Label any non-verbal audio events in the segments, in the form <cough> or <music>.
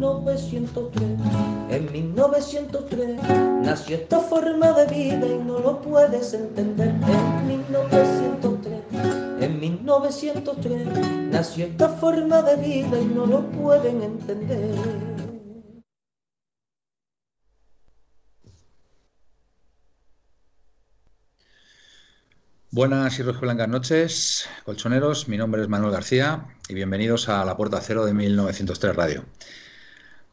1903. En 1903 nació esta forma de vida y no lo puedes entender. En 1903, en 1903 nació esta forma de vida y no lo pueden entender. Buenas y blancas noches, colchoneros. Mi nombre es Manuel García y bienvenidos a La Puerta Cero de 1903 Radio.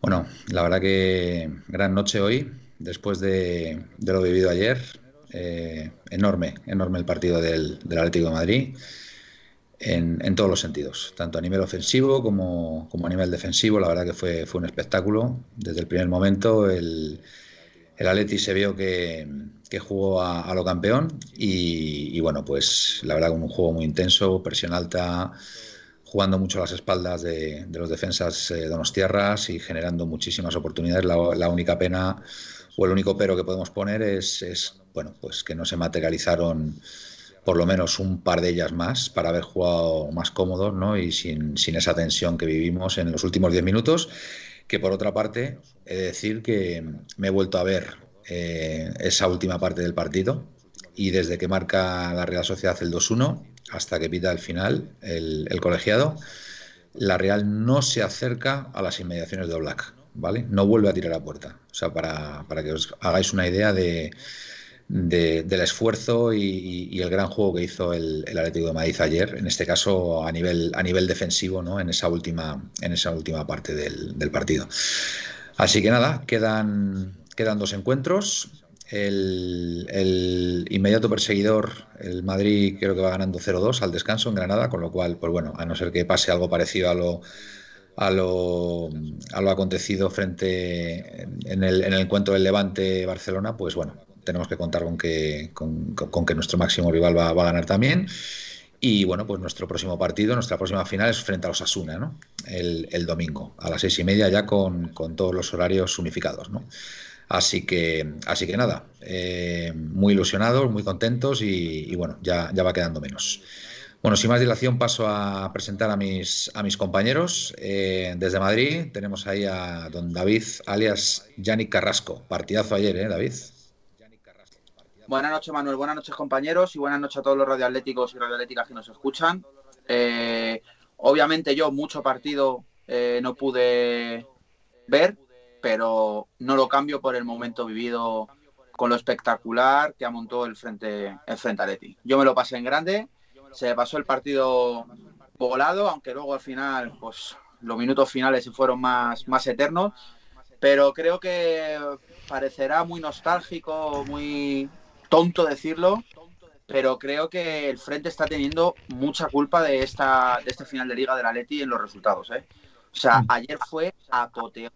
Bueno, la verdad que gran noche hoy, después de, lo vivido ayer. Eh, enorme, enorme el partido del, Atlético de Madrid en, todos los sentidos, tanto a nivel ofensivo como, a nivel defensivo. La verdad que fue, fue un espectáculo. Desde el primer momento el, el Atleti se vio que, jugó a, lo campeón y, bueno, pues la verdad con un juego muy intenso, presión alta, jugando mucho las espaldas de, los defensas eh, donostiarras y generando muchísimas oportunidades. La, única pena o el único pero que podemos poner es, bueno, pues que no se materializaron por lo menos un par de ellas más para haber jugado más cómodos ¿no? y sin, sin esa tensión que vivimos en los últimos 10 minutos que por otra parte he de decir que me he vuelto a ver eh, esa última parte del partido y desde que marca la Real Sociedad el 2-1 hasta que pita el final el, colegiado, la Real no se acerca a las inmediaciones de Black, ¿vale? No vuelve a tirar a puerta. O sea, para, para que os hagáis una idea de, del esfuerzo y, el gran juego que hizo el, Atlético de Madrid ayer, en este caso a nivel, a nivel defensivo, ¿no? en, esa última, en esa última parte del, partido. Así que nada, quedan, quedan dos encuentros. El, inmediato perseguidor, el Madrid, creo que va ganando 0-2 al descanso en Granada, con lo cual, pues bueno, a no ser que pase algo parecido a lo, a lo, a lo acontecido frente en el, en el encuentro del Levante-Barcelona, pues bueno, tenemos que contar con que, con, que nuestro máximo rival va, a ganar también. Y bueno, pues nuestro próximo partido, nuestra próxima final es frente a los Asuna, ¿no? El, domingo, a las seis y media, ya con, todos los horarios unificados, ¿no? Así que, así que nada, eh, muy ilusionados, muy contentos y, bueno, ya, ya va quedando menos. Bueno, sin más dilación paso a presentar a mis, a mis compañeros. Eh, desde Madrid tenemos ahí a don David, alias Yannick Carrasco. Partidazo ayer, ¿eh, David? Buenas noches, Manuel. Buenas noches, compañeros. Y buenas noches a todos los radioatléticos y radioatléticas que nos escuchan. Eh, obviamente yo mucho partido eh, no pude ver, pero no lo cambio por el momento vivido con lo espectacular que amontó el frente el frente Atleti. Yo me lo pasé en grande, se pasó el partido volado, aunque luego al final, pues los minutos finales se fueron más, más eternos, pero creo que parecerá muy nostálgico, muy tonto decirlo, pero creo que el Frente está teniendo mucha culpa de esta de este final de Liga de la Leti en los resultados. ¿eh? O sea, mm. ayer fue apoteo.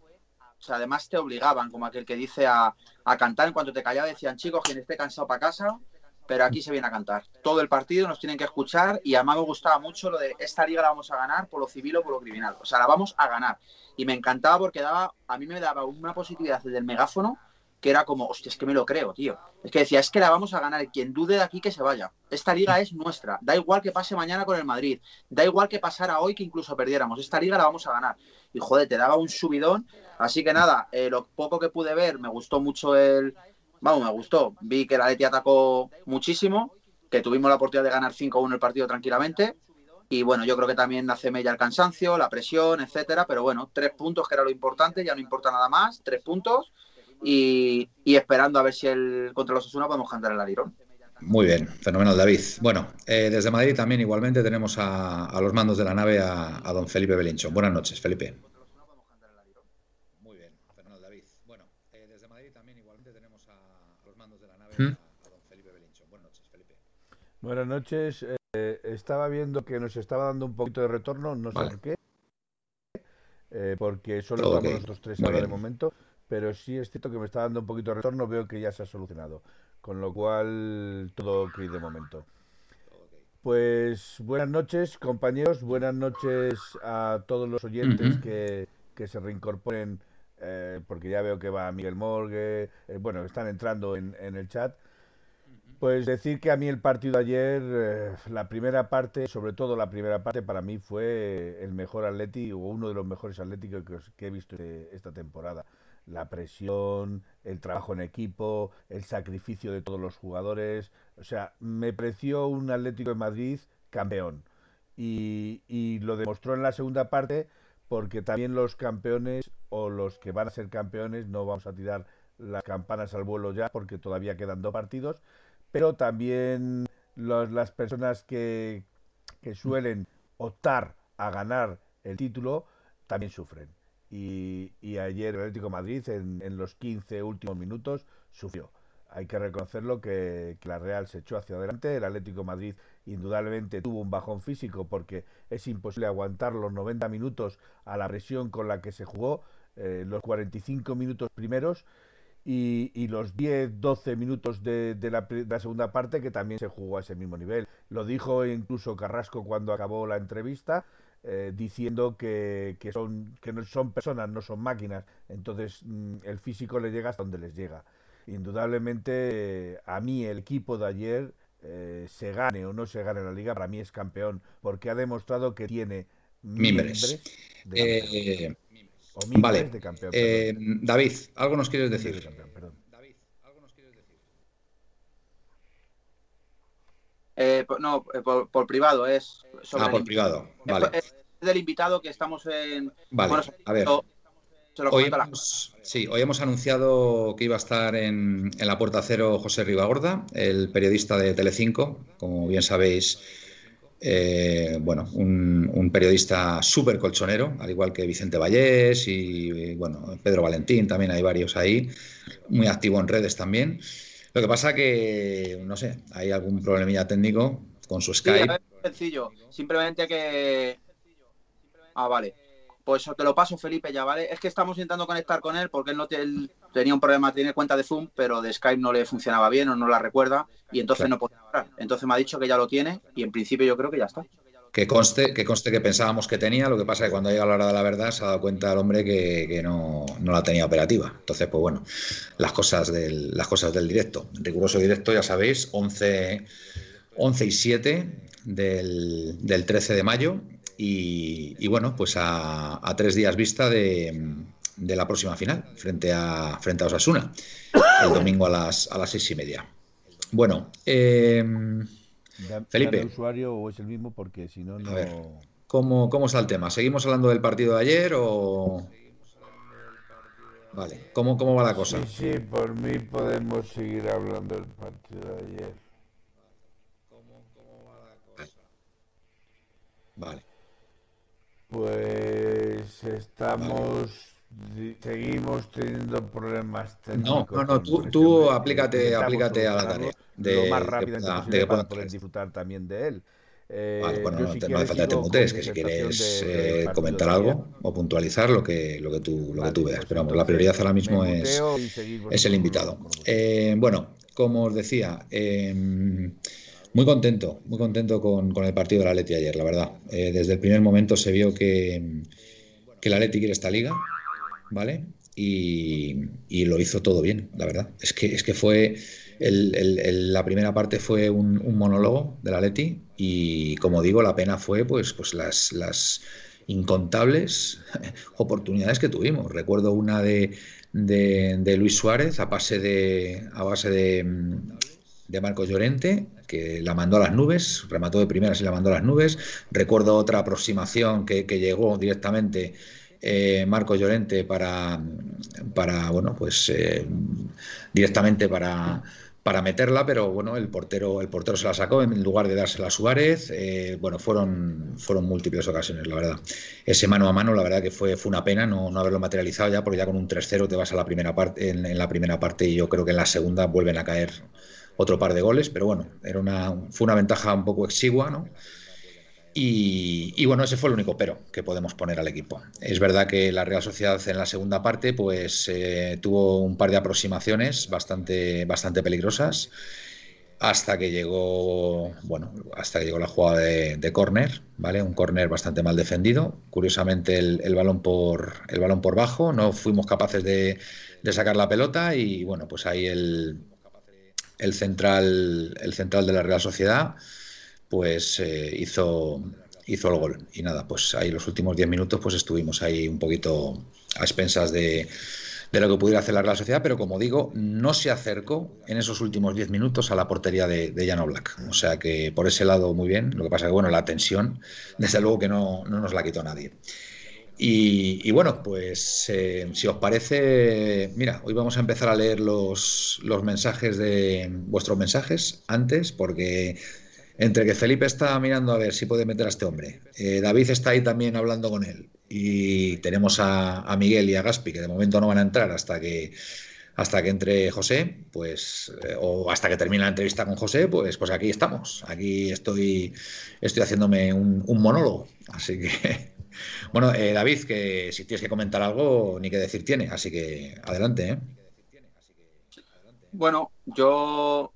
O sea, además te obligaban, como aquel que dice, a, a cantar. En cuanto te callaba, decían, chicos, quien esté cansado para casa, pero aquí se viene a cantar. Todo el partido nos tienen que escuchar y a mí me gustaba mucho lo de esta liga la vamos a ganar por lo civil o por lo criminal. O sea, la vamos a ganar. Y me encantaba porque daba, a mí me daba una positividad desde el megáfono que era como, hostia, es que me lo creo, tío. Es que decía, es que la vamos a ganar. Quien dude de aquí que se vaya. Esta liga es nuestra. Da igual que pase mañana con el Madrid. Da igual que pasara hoy que incluso perdiéramos. Esta liga la vamos a ganar. Y joder, te daba un subidón. Así que nada, eh, lo poco que pude ver, me gustó mucho el. Vamos, me gustó. Vi que la Leti atacó muchísimo, que tuvimos la oportunidad de ganar 5-1 el partido tranquilamente. Y bueno, yo creo que también hace mella el cansancio, la presión, etcétera. Pero bueno, tres puntos que era lo importante, ya no importa nada más. Tres puntos y, esperando a ver si el contra los Osuna podemos cantar el alirón. Muy bien, fenomenal David. Bueno, eh, desde Madrid también igualmente tenemos a, los mandos de la nave a, don Felipe Belincho. Buenas noches, Felipe. Muy bien, fenomenal David. Bueno, eh, desde Madrid también igualmente tenemos a, los mandos de la nave ¿Mm? a, don Felipe Belincho. Buenas noches, Felipe. Buenas noches. Eh, estaba viendo que nos estaba dando un poquito de retorno, no sé por qué. eh, porque solo estamos nosotros tres ahora de momento, pero sí es cierto que me está dando un poquito de retorno, veo que ya se ha solucionado, con lo cual todo ok de momento. Pues buenas noches, compañeros, buenas noches a todos los oyentes que, que, se reincorporen, eh, porque ya veo que va Miguel Morgue, eh, bueno, están entrando en, en, el chat. Pues decir que a mí el partido de ayer, eh, la primera parte, sobre todo la primera parte, para mí fue el mejor Atleti o uno de los mejores Atléticos que, he visto esta temporada. La presión, el trabajo en equipo, el sacrificio de todos los jugadores. O sea, me pareció un Atlético de Madrid campeón. Y, y lo demostró en la segunda parte porque también los campeones o los que van a ser campeones, no vamos a tirar las campanas al vuelo ya porque todavía quedan dos partidos pero también las personas que, suelen optar a ganar el título también sufren. Y, ayer el Atlético Madrid en, los 15 últimos minutos sufrió. Hay que reconocerlo que, la Real se echó hacia adelante. El Atlético Madrid indudablemente tuvo un bajón físico porque es imposible aguantar los 90 minutos a la presión con la que se jugó eh, los 45 minutos primeros y, los 10-12 minutos de, la, segunda parte que también se jugó a ese mismo nivel. Lo dijo incluso Carrasco cuando acabó la entrevista, eh, diciendo que, son, que no son personas, no son máquinas, entonces mm, el físico le llega hasta donde les llega. Indudablemente, a mí el equipo de ayer, eh, se gane o no se gane la liga, para mí es campeón, porque ha demostrado que tiene miembros. vale. Eh, David, ¿algo nos quieres decir? ¿algo nos quieres decir? Eh, no, eh, por, privado, es Ah, por privado, vale. Es, del invitado que estamos en... Vale, a ver. hoy hemos, sí, hoy hemos anunciado que iba a estar en, en la Puerta Cero José Ribagorda, el periodista de Telecinco, como bien sabéis eh, bueno, un, periodista súper colchonero, al igual que Vicente Vallés y, bueno, Pedro Valentín, también hay varios ahí, muy activo en redes también. Lo que pasa que, no sé, hay algún problemilla técnico con su Skype. sencillo, simplemente que... Ah, vale. Pues te lo paso, Felipe, ya, ¿vale? Es que estamos intentando conectar con él porque él no tenía un problema, tiene cuenta de Zoom, pero de Skype no le funcionaba bien o no la recuerda y entonces no podía hablar. Entonces me ha dicho que ya lo tiene y en principio yo creo que ya está. Que conste, que conste que pensábamos que tenía, lo que pasa es que cuando llega la hora de la verdad se ha dado cuenta el hombre que, no, la tenía operativa. Entonces, pues bueno, las cosas del, las cosas del directo. Riguroso directo, ya sabéis, 11, 11 y 7 del, del 13 de mayo y, bueno, pues a, tres días vista de, la próxima final, frente a, frente a Osasuna, el domingo a las, a las seis y media. Bueno, eh, Felipe. ¿El usuario o es el mismo? Porque si no, no. A ver, ¿cómo, ¿cómo está el tema? ¿Seguimos hablando del partido de ayer o.? Vale, ¿cómo, cómo va la cosa? Sí, sí, por mí podemos seguir hablando del partido de ayer. Vale. Pues estamos, seguimos teniendo problemas técnicos. No, no, no, tú, tú aplícate, aplícate a la tarea. De, lo más posible para poder disfrutar también de él. Eh, vale, bueno, no, si no hace falta que te mutes, que si quieres eh, comentar algo o puntualizar lo que, lo que, tú, lo que tú veas. Pero vamos, la prioridad ahora mismo es, es el invitado. Eh, bueno, como os decía, eh, muy contento, muy contento con, el partido de la Leti ayer, la verdad. Eh, desde el primer momento se vio que, que la Leti quiere esta liga, ¿vale? Y, lo hizo todo bien, la verdad. Es que, es que fue. la primera parte fue un, monólogo de la Leti y, como digo, la pena fue pues, pues las, las incontables <laughs> oportunidades que tuvimos. Recuerdo una de, de, Luis Suárez a base de, a base de, de Marcos Llorente, que la mandó a las nubes, remató de primeras y la mandó a las nubes. Recuerdo otra aproximación que, llegó directamente eh, Marcos Llorente para, para bueno, pues eh, directamente para, para meterla, pero bueno, el portero, el portero se la sacó en lugar de dársela a Suárez. Eh, bueno, fueron, fueron múltiples ocasiones, la verdad. Ese mano a mano, la verdad que fue, fue una pena no, no haberlo materializado ya, porque ya con un 3-0 te vas a la primera parte, en, en, la primera parte y yo creo que en la segunda vuelven a caer otro par de goles, pero bueno, era una, fue una ventaja un poco exigua, ¿no? Y, bueno, ese fue el único pero que podemos poner al equipo. Es verdad que la Real Sociedad en la segunda parte pues eh, tuvo un par de aproximaciones bastante, bastante peligrosas hasta que llegó, bueno, hasta que llegó la jugada de, córner, ¿vale? Un córner bastante mal defendido. Curiosamente el, balón por el balón por bajo, no fuimos capaces de, sacar la pelota y bueno, pues ahí el, el central el central de la Real Sociedad pues eh, hizo, hizo el gol. Y nada, pues ahí los últimos 10 minutos pues estuvimos ahí un poquito a expensas de, lo que pudiera hacer la Real Sociedad, pero como digo, no se acercó en esos últimos 10 minutos a la portería de, de Jan. O sea que por ese lado muy bien. Lo que pasa que, bueno, la tensión, desde luego que no, nos la quitó nadie. Y, bueno, pues eh, si os parece, mira, hoy vamos a empezar a leer los, los mensajes de vuestros mensajes antes, porque entre que Felipe está mirando a ver si puede meter a este hombre, eh, David está ahí también hablando con él y tenemos a, Miguel y a Gaspi que de momento no van a entrar hasta que hasta que entre José, pues eh, o hasta que termine la entrevista con José, pues pues aquí estamos. Aquí estoy estoy haciéndome un, monólogo, así que <laughs> bueno, eh, David, que si tienes que comentar algo, ni que decir tiene, así que adelante. Bueno, yo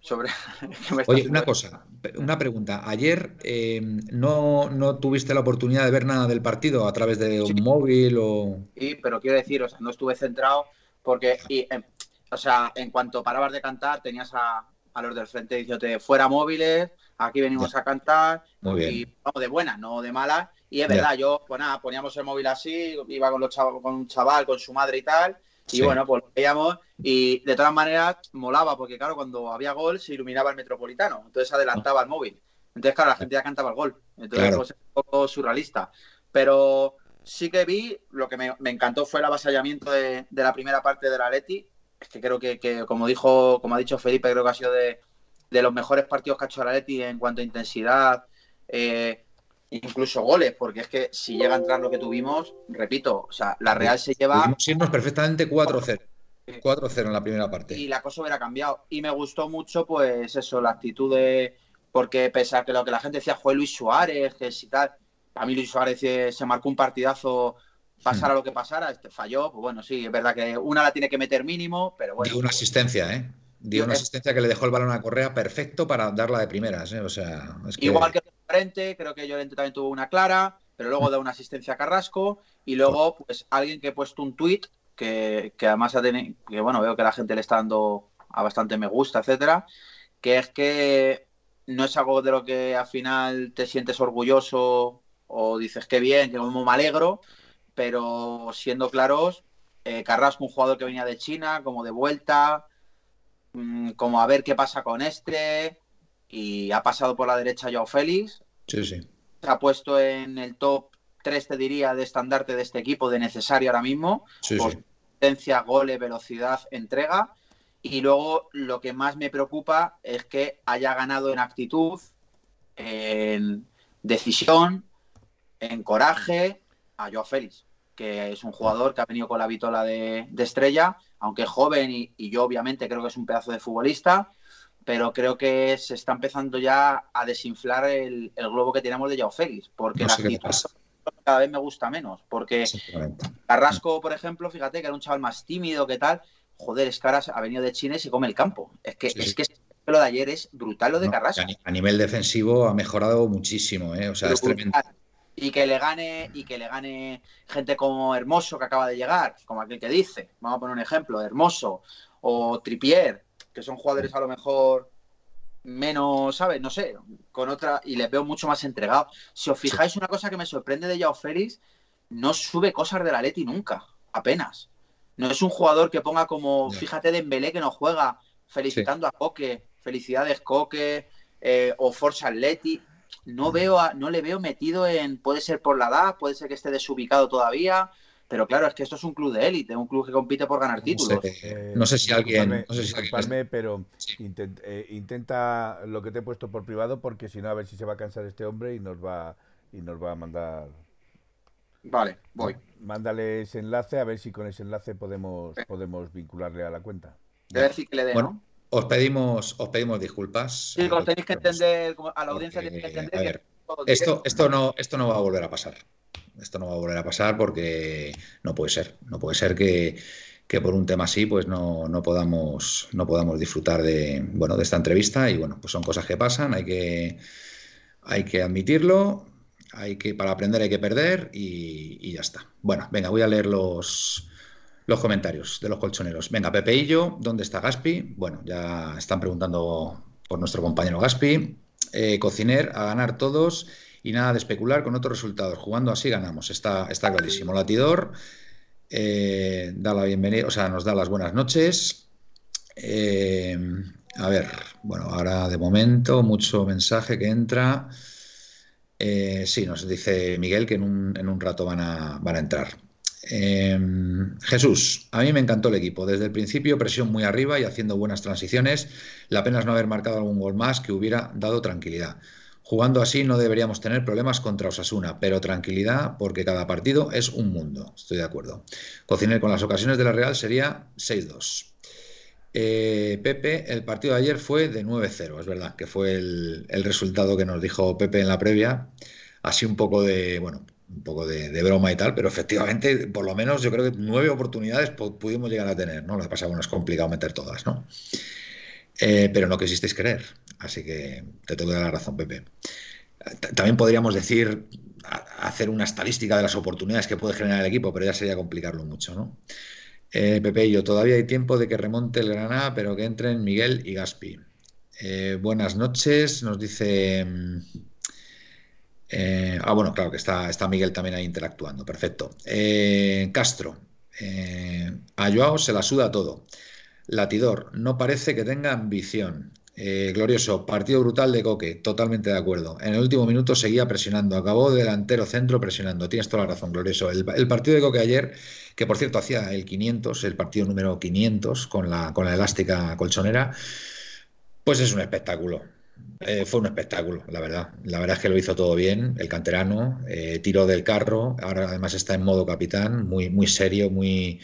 sobre... <laughs> Oye, una cosa, una pregunta. Ayer eh, no, no, tuviste la oportunidad de ver nada del partido a través de un móvil o... Sí, pero quiero decir, o sea, no estuve centrado porque, y, em, o sea, en cuanto parabas de cantar tenías a, los del frente diciéndote fuera móviles, aquí venimos a cantar, y vamos de buena, no de mala. Y es verdad, yo, pues nada, poníamos el móvil así, iba con, los con un chaval, con su madre y tal, y bueno, pues lo veíamos y de todas maneras molaba porque claro, cuando había gol se iluminaba el metropolitano, entonces adelantaba el móvil. Entonces, claro, la gente ya cantaba el gol. Entonces, pues, es un poco surrealista. Pero sí que vi, lo que me, encantó fue el avasallamiento de, la primera parte de la Leti. Es que creo que, como dijo, como ha dicho Felipe, creo que ha sido de, los mejores partidos que ha hecho la Leti en cuanto a intensidad, eh, incluso goles, porque es que si llega a entrar lo que tuvimos, repito, o sea, la Real se lleva. Irnos perfectamente 4-0. 4-0 en la primera parte. Y la cosa hubiera cambiado. Y me gustó mucho, pues eso, la actitud de. Porque pese a que lo que la gente decía fue Luis Suárez, que si tal. A mí Luis Suárez se marcó un partidazo, pasara hmm. lo que pasara, este falló. Pues bueno, sí, es verdad que una la tiene que meter mínimo, pero bueno. Dio una asistencia, ¿eh? Dio una asistencia que le dejó el balón a Correa perfecto para darla de primeras, ¿eh? O sea. Igual que creo que Llorente también tuvo una clara, pero luego da una asistencia a Carrasco y luego pues alguien que ha puesto un tweet que, además ha tenido, que bueno, veo que la gente le está dando a bastante me gusta, etcétera, que es que no es algo de lo que al final te sientes orgulloso o dices que bien, que como me alegro, pero siendo claros, eh, Carrasco, un jugador que venía de China, como de vuelta, mm, como a ver qué pasa con este, y ha pasado por la derecha Joao Félix. Sí, sí. Se ha puesto en el top 3, te diría, de estandarte de este equipo, de necesario ahora mismo. Sí, potencia, gole, velocidad, entrega. Y luego lo que más me preocupa es que haya ganado en actitud, en decisión, en coraje a Joao Félix, que es un jugador que ha venido con la vitola de, estrella, aunque joven y, y, yo obviamente creo que es un pedazo de futbolista, pero creo que se está empezando ya a desinflar el, globo que tenemos de Yao Félix, porque la cada vez me gusta menos, porque Carrasco, por ejemplo, fíjate que era un chaval más tímido que tal, joder, es que ahora ha venido de China y se come el campo. Es que, es que lo de ayer es brutal lo de Carrasco. A nivel defensivo ha mejorado muchísimo, ¿eh? o sea, es tremendo. Y que le gane, y que le gane gente como Hermoso que acaba de llegar, como aquel que dice, vamos a poner un ejemplo, Hermoso o Tripier, que son jugadores a lo mejor menos, ¿sabes? No sé, con otra, y les veo mucho más entregados. Si os fijáis, una cosa que me sorprende de Yao Félix, no sube cosas de la Leti nunca, apenas. No es un jugador que ponga como, fíjate, Dembélé que no juega, felicitando a Coque, felicidades Coque, eh, o Forza Atleti. No, veo no le veo metido en, puede ser por la edad, puede ser que esté desubicado todavía, pero claro, es que esto es un club de élite, un club que compite por ganar títulos. No sé, si alguien. No sé si pero eh, intenta, lo que te he puesto por privado, porque si no, a ver si se va a cansar este hombre y nos va, y nos va a mandar. Vale, voy. Mándale ese enlace, a ver si con ese enlace podemos, podemos vincularle a la cuenta. Debe decir que le dé, ¿no? Os pedimos, os pedimos disculpas. Sí, tenéis que entender, a la audiencia tiene que entender que esto, esto, no, esto no va a volver a pasar. Esto no va a volver a pasar porque no puede ser. No puede ser que, por un tema así pues no, no, podamos, no podamos disfrutar de, bueno, de esta entrevista. Y bueno, pues son cosas que pasan, hay que, hay que admitirlo, hay que, para aprender hay que perder y, ya está. Bueno, venga, voy a leer los, los comentarios de los colchoneros. Venga, Pepeillo, ¿dónde está Gaspi? Bueno, ya están preguntando por nuestro compañero Gaspi. Eh, cociner, a ganar todos y nada de especular con otros resultados. Jugando así ganamos, está, está clarísimo. Latidor eh, da la bienvenida, o sea, nos da las buenas noches. Eh, a ver, bueno, ahora de momento mucho mensaje que entra. Eh, sí, nos dice Miguel que en un, rato van a, van a entrar. Jesús, a mí me encantó el equipo. Desde el principio, presión muy arriba y haciendo buenas transiciones. La pena es no haber marcado algún gol más que hubiera dado tranquilidad. Jugando así no deberíamos tener problemas contra Osasuna, pero tranquilidad porque cada partido es un mundo. Estoy de acuerdo. Cociner con las ocasiones de la Real sería 6-2. Eh, Pepe, el partido de ayer fue de 9-0, es verdad, que fue el, resultado que nos dijo Pepe en la previa. Así un poco de, bueno, un poco de, broma y tal, pero efectivamente, por lo menos yo creo que nueve oportunidades pudimos llegar a tener, ¿no? Lo que pasa es que es complicado meter todas, ¿no? Eh, pero no quisisteis creer, así que te tengo la razón, Pepe. También podríamos decir, hacer una estadística de las oportunidades que puede generar el equipo, pero ya sería complicarlo mucho, ¿no? Eh, Pepe y yo, todavía hay tiempo de que remonte el Granada, pero que entren Miguel y Gaspi. Eh, buenas noches, nos dice... Mm, eh, ah, bueno, claro que está, está Miguel también ahí interactuando, perfecto. Castro, a Joao se la suda todo. Latidor, no parece que tenga ambición. Eh, glorioso, partido brutal de Coque, totalmente de acuerdo. En el último minuto seguía presionando, acabó delantero centro presionando. Tienes toda la razón, Glorioso. El, partido de Coque ayer, que por cierto hacía el 500, el partido número 500 con la, con la elástica colchonera, pues es un espectáculo. Eh, fue un espectáculo, la verdad. La verdad es que lo hizo todo bien, el canterano, eh, tiró del carro, ahora además está en modo capitán, muy, muy serio, muy,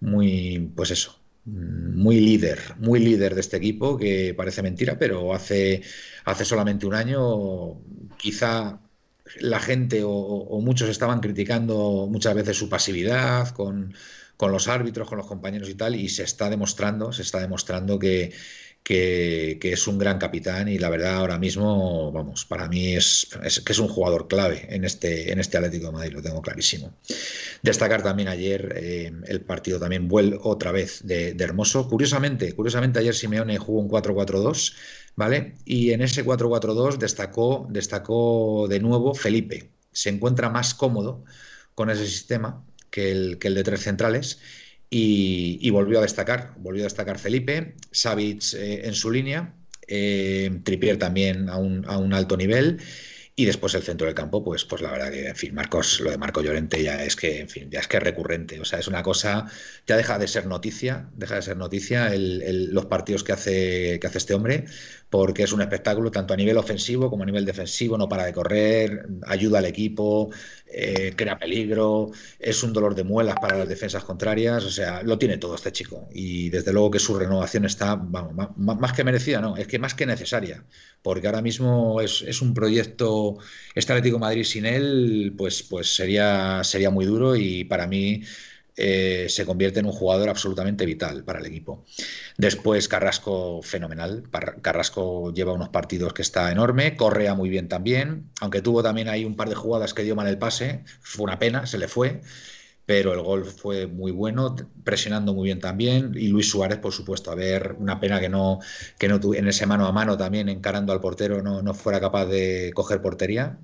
muy, pues eso, muy líder, muy líder de este equipo, que parece mentira, pero hace, hace solamente un año quizá la gente o, muchos estaban criticando muchas veces su pasividad con, con, los árbitros, con los compañeros y tal, y se está demostrando, se está demostrando que, que, es un gran capitán y la verdad ahora mismo, vamos, para mí es, que es un jugador clave en este, en este Atlético de Madrid, lo tengo clarísimo. Destacar también ayer eh, el partido también vuelve otra vez de, Hermoso. Curiosamente, curiosamente ayer Simeone jugó un 4-4-2, ¿vale? Y en ese 4-4-2 destacó, destacó de nuevo Felipe. Se encuentra más cómodo con ese sistema que el, que el de tres centrales y, volvió a destacar, volvió a destacar Felipe, Savic eh, en su línea, eh, Tripier también a un, a un, alto nivel y después el centro del campo, pues, pues la verdad que, en fin, Marcos, lo de Marco Llorente ya es que, en fin, ya es que es recurrente, o sea, es una cosa, ya deja de ser noticia, deja de ser noticia los partidos que hace, que hace este hombre, porque es un espectáculo tanto a nivel ofensivo como a nivel defensivo, no para de correr, ayuda al equipo, eh, crea peligro, es un dolor de muelas para las defensas contrarias, o sea, lo tiene todo este chico. Y desde luego que su renovación está, vamos, más, que merecida, no, es que más que necesaria, porque ahora mismo es, un proyecto, este Madrid sin él, pues, pues sería, sería muy duro y para mí eh, se convierte en un jugador absolutamente vital para el equipo. Después Carrasco, fenomenal. Carrasco lleva unos partidos que está enorme, correa muy bien también, aunque tuvo también ahí un par de jugadas que dio mal el pase, fue una pena, se le fue, pero el gol fue muy bueno, presionando muy bien también. Y Luis Suárez, por supuesto, a ver, una pena que no, que no en ese mano a mano también encarando al portero no, no fuera capaz de coger portería.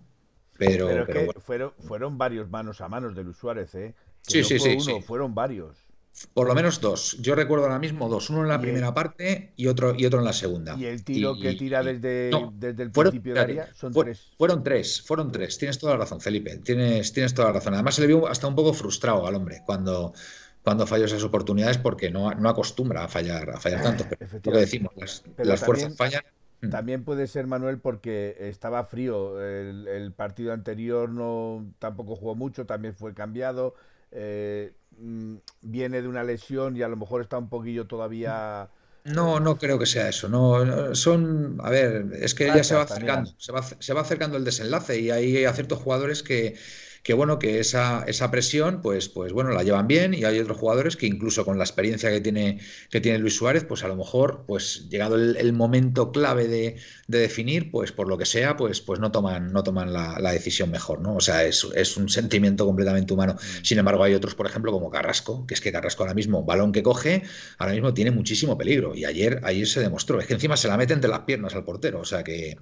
Pero, fueron, fueron varios manos a manos de Luis Suárez, ¿eh? Sí, sí, sí, fueron varios. Por lo menos dos. Yo recuerdo ahora mismo dos. Uno en la primera parte y otro, y otro en la segunda. ¿Y el tiro que tira desde, desde el principio de área? Son tres. Fueron tres, fueron tres. Tienes toda la razón, Felipe. Tienes, tienes toda la razón. Además, se le vio hasta un poco frustrado al hombre cuando, cuando falló esas oportunidades porque no, no acostumbra a fallar, a fallar tanto. Pero lo que decimos, las, fuerzas fallan. Mm. También puede ser, Manuel, porque estaba frío. El, el partido anterior no tampoco jugó mucho, también fue cambiado eh, mm, viene de una lesión y a lo mejor está un poquillo todavía No, no creo que sea eso. No, son, a ver, es que ya se va acercando, se va, se va acercando el desenlace y hay ciertos jugadores que, que bueno, que esa, esa presión, pues, pues bueno, la llevan bien y hay otros jugadores que incluso con la experiencia que tiene, que tiene Luis Suárez, pues a lo mejor, pues llegado el, momento clave de, definir, pues por lo que sea, pues, pues no toman, no toman la, decisión mejor, ¿no? O sea, es, es, un sentimiento completamente humano. Mm. Sin embargo, hay otros, por ejemplo, como Carrasco, que es que Carrasco ahora mismo, balón que coge, ahora mismo tiene muchísimo peligro. Y ayer, ayer se demostró. Es que encima se la mete entre las piernas al portero. O sea que,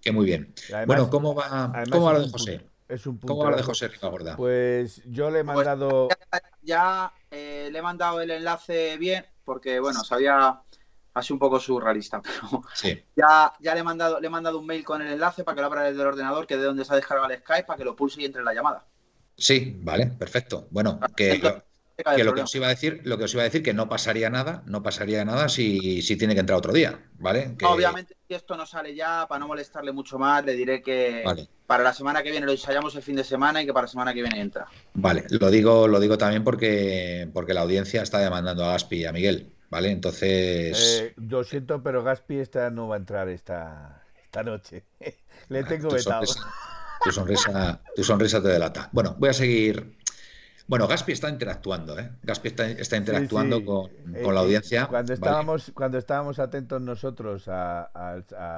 que muy bien. bueno, ¿cómo va, ¿cómo va lo de José? ¿Cómo lo de José Rica Pues yo le he pues mandado. ya, eh, le he mandado el enlace bien, porque bueno, sabía así un poco surrealista, <laughs> pero sí. ya, ya le he mandado, le he mandado un mail con el enlace para que lo abra desde el ordenador, que de donde se ha descargado el Skype, para que lo pulse y entre en la llamada. Sí, vale, perfecto. Bueno, que, lo que os iba a decir, lo que os iba a decir que no pasaría nada, no pasaría nada si, si tiene que entrar otro día, ¿vale? Obviamente, si esto no sale ya, para no molestarle mucho más, le diré que para la semana que viene lo ensayamos el fin de semana y que para la semana que viene entra. Vale, lo digo, lo digo también porque, porque la audiencia está demandando a Gaspi y a Miguel, ¿vale? Entonces. Eh, lo siento, pero Gaspi esta no va a entrar esta, esta noche. <laughs> le tengo vetado. tu sonrisa, tu sonrisa te delata. Bueno, voy a seguir bueno, Gaspi está interactuando, ¿eh? Gaspi está, interactuando Con, la eh, audiencia. Cuando estábamos, cuando estábamos atentos nosotros a,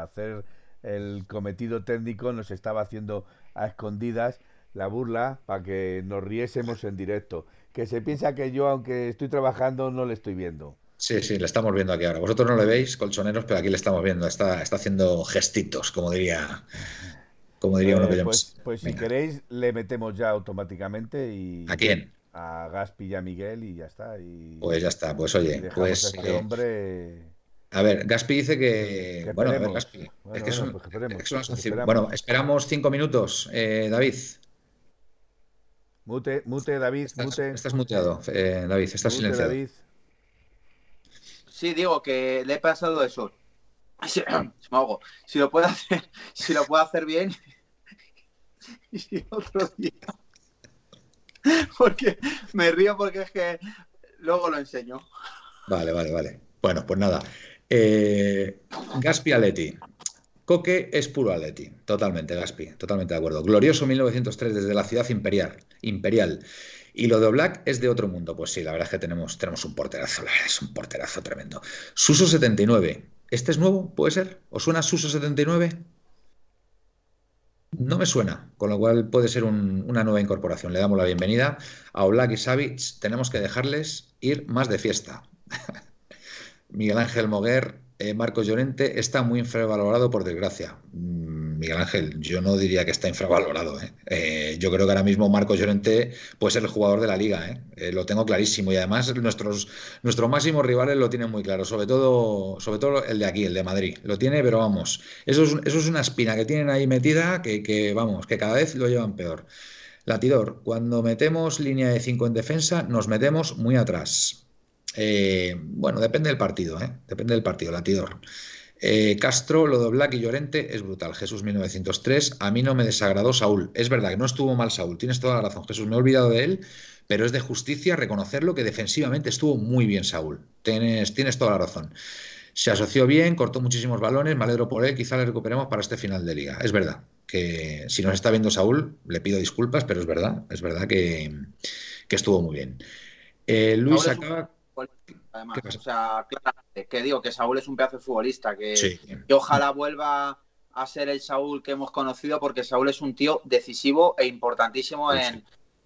hacer el cometido técnico, nos estaba haciendo a escondidas la burla para que nos riésemos en directo. Que se piensa que yo, aunque estoy trabajando, no le estoy viendo. Sí, sí, le estamos viendo aquí ahora. Vosotros no le veis, colchoneros, pero aquí le estamos viendo. Está, está haciendo gestitos, como diría como diría uno que eh, Pues, pues si queréis, le metemos ya automáticamente y. ¿A quién? A Gaspi y a Miguel y ya está. Pues ya está, pues oye, pues. A, este eh, hombre... a ver, Gaspi dice que. bueno, a ver, Gaspi. es que son, pues Bueno, esperamos cinco minutos, eh, David. Mute, mute, David, estás, mute. Estás muteado, David, estás silenciado. David. Sí, digo que le he pasado eso. <coughs> Si, si lo puedo hacer, si lo puedo hacer bien, <laughs> y otro día. <laughs> Porque me río porque es que luego lo enseño. Vale, vale, vale. Bueno, pues nada. Eh, Gaspi Aleti. Coque es puro Aleti. Totalmente, Gaspi. Totalmente de acuerdo. Glorioso 1903 desde la ciudad imperial. imperial. Y lo de Black es de otro mundo. Pues sí, la verdad es que tenemos, tenemos un porterazo. La verdad es un porterazo tremendo. Suso 79. ¿Este es nuevo? ¿Puede ser? ¿Os suena Suso 79? No me suena, con lo cual puede ser una nueva incorporación. Le damos la bienvenida a Oblak y. Tenemos que dejarles ir más de fiesta. <laughs> Miguel Ángel Moguer, eh, Marcos Llorente está muy infravalorado por desgracia. Miguel Ángel, yo no diría que está infravalorado. ¿eh? Eh, yo creo que ahora mismo Marcos Llorente puede ser el jugador de la liga. ¿eh? lo tengo clarísimo y además nuestros, nuestros máximos rivales lo tienen muy claro, sobre todo, sobre todo el de aquí, el de Madrid. Lo tiene, pero vamos, eso es, eso es una espina que tienen ahí metida que, que, vamos, que cada vez lo llevan peor. Latidor, cuando metemos línea de 5 en defensa, nos metemos muy atrás. bueno, depende del partido, depende del partido, Latidor. Eh, Castro, lo de Black y Llorente es brutal. Jesús 1903, a mí no me desagradó Saúl. Es verdad que no estuvo mal Saúl, tienes toda la razón. Jesús, me he olvidado de él, pero es de justicia reconocerlo que defensivamente estuvo muy bien Saúl. Tienes, tienes toda la razón. Se asoció bien, cortó muchísimos balones, me alegro por él, quizá le recuperemos para este final de liga. Es verdad que si nos está viendo Saúl, le pido disculpas, pero es verdad, es verdad que, estuvo muy bien. Eh, Luis acaba además. O sea, claramente, que digo que Saúl es un pedazo de futbolista, que, ojalá vuelva a ser el Saúl que hemos conocido, porque Saúl es un tío decisivo e importantísimo pues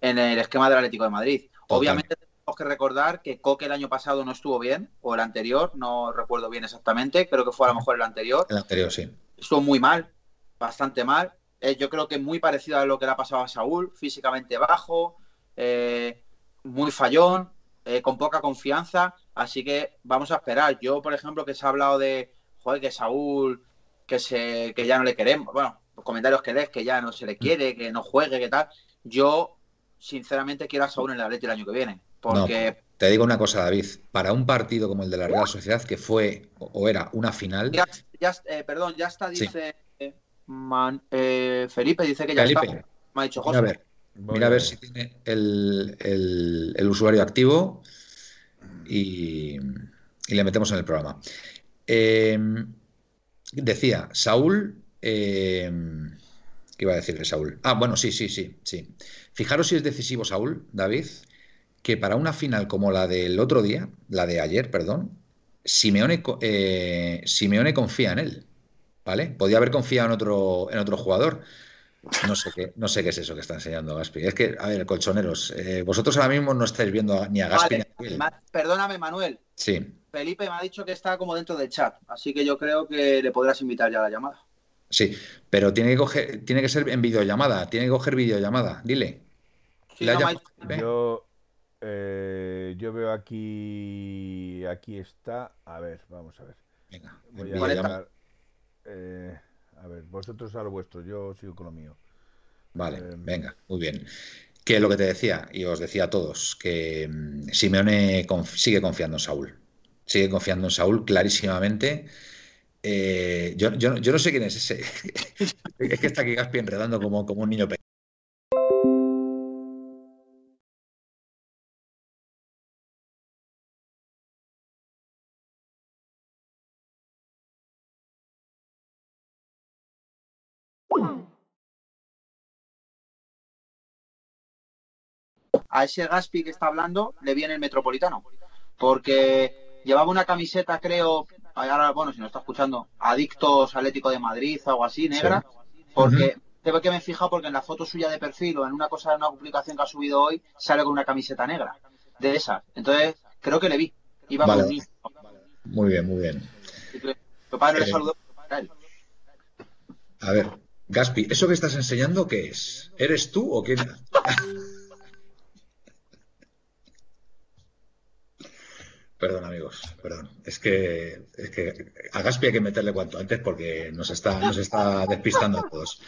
en, el esquema del Atlético de Madrid. Obviamente tenemos que recordar que Coque el año pasado no estuvo bien, o el anterior, no recuerdo bien exactamente, creo que fue a lo mejor el anterior. El anterior, sí. Estuvo muy mal, bastante mal. Eh, yo creo que muy parecido a lo que le ha pasado a Saúl, físicamente bajo, eh, muy fallón, eh, con poca confianza, así que vamos a esperar. Yo, por ejemplo, que se ha hablado de, joder, que Saúl, que, se, que ya no le queremos, bueno, los comentarios que lees, que ya no se le quiere, que no juegue, que tal. Yo, sinceramente, quiero a Saúl en la Atleti el año que viene, porque... te digo una cosa, David, para un partido como el de la Real Sociedad, que fue o era una final... Ya, eh, perdón, ya está, dice... Eh, Felipe dice que ya está. Me ha dicho José. A ver, Mira a ver si tiene el, usuario activo y, y le metemos en el programa. Em, decía, Saúl. Em, ¿Qué iba a decirle Saúl? Ah, bueno, sí, sí, sí, sí. Fijaros si es decisivo Saúl, David, que para una final como la del otro día, la de ayer, perdón, Simeone, eh, Simeone confía en él. ¿Vale? Podía haber confiado en otro, en otro jugador. No sé qué, no sé qué es eso que está enseñando Gaspi. Es que, a ver, colchoneros, eh, vosotros ahora mismo no estáis viendo ni a Gaspi ni a Perdóname, Manuel. Sí. Felipe me ha dicho que está como dentro del chat, así que yo creo que le podrás invitar ya a la llamada. Sí, pero tiene que coger, tiene que ser en videollamada, tiene que coger videollamada, dile. yo, eh, yo veo aquí, aquí está, a ver, vamos a ver. Venga, voy a eh, a ver, vosotros a lo vuestro, yo sigo con lo mío. Vale, eh, venga, muy bien. Que lo que te decía, y os decía a todos, que mm, Simeone sigue confiando en Saúl. Sigue confiando en Saúl clarísimamente. Eh, yo, no sé quién es ese. <laughs> es que está aquí Gaspi enredando como, como un niño pequeño. A ese Gaspi que está hablando le viene el Metropolitano. Porque llevaba una camiseta, creo, ahora, bueno, si no está escuchando, Adictos Atlético de Madrid o algo así, negra. Porque tengo que me he fijado porque en la foto suya de perfil o en una cosa, de una publicación que ha subido hoy, sale con una camiseta negra. De esa. Entonces, creo que le vi. Iba Muy bien, muy bien. Padre le eh, saludó a ver, Gaspi, ¿eso que estás enseñando qué es? ¿Eres tú o quién? <laughs> Perdón, amigos, perdón. Es que, es que a Gaspi hay que meterle cuanto antes porque nos está, nos está despistando a todos.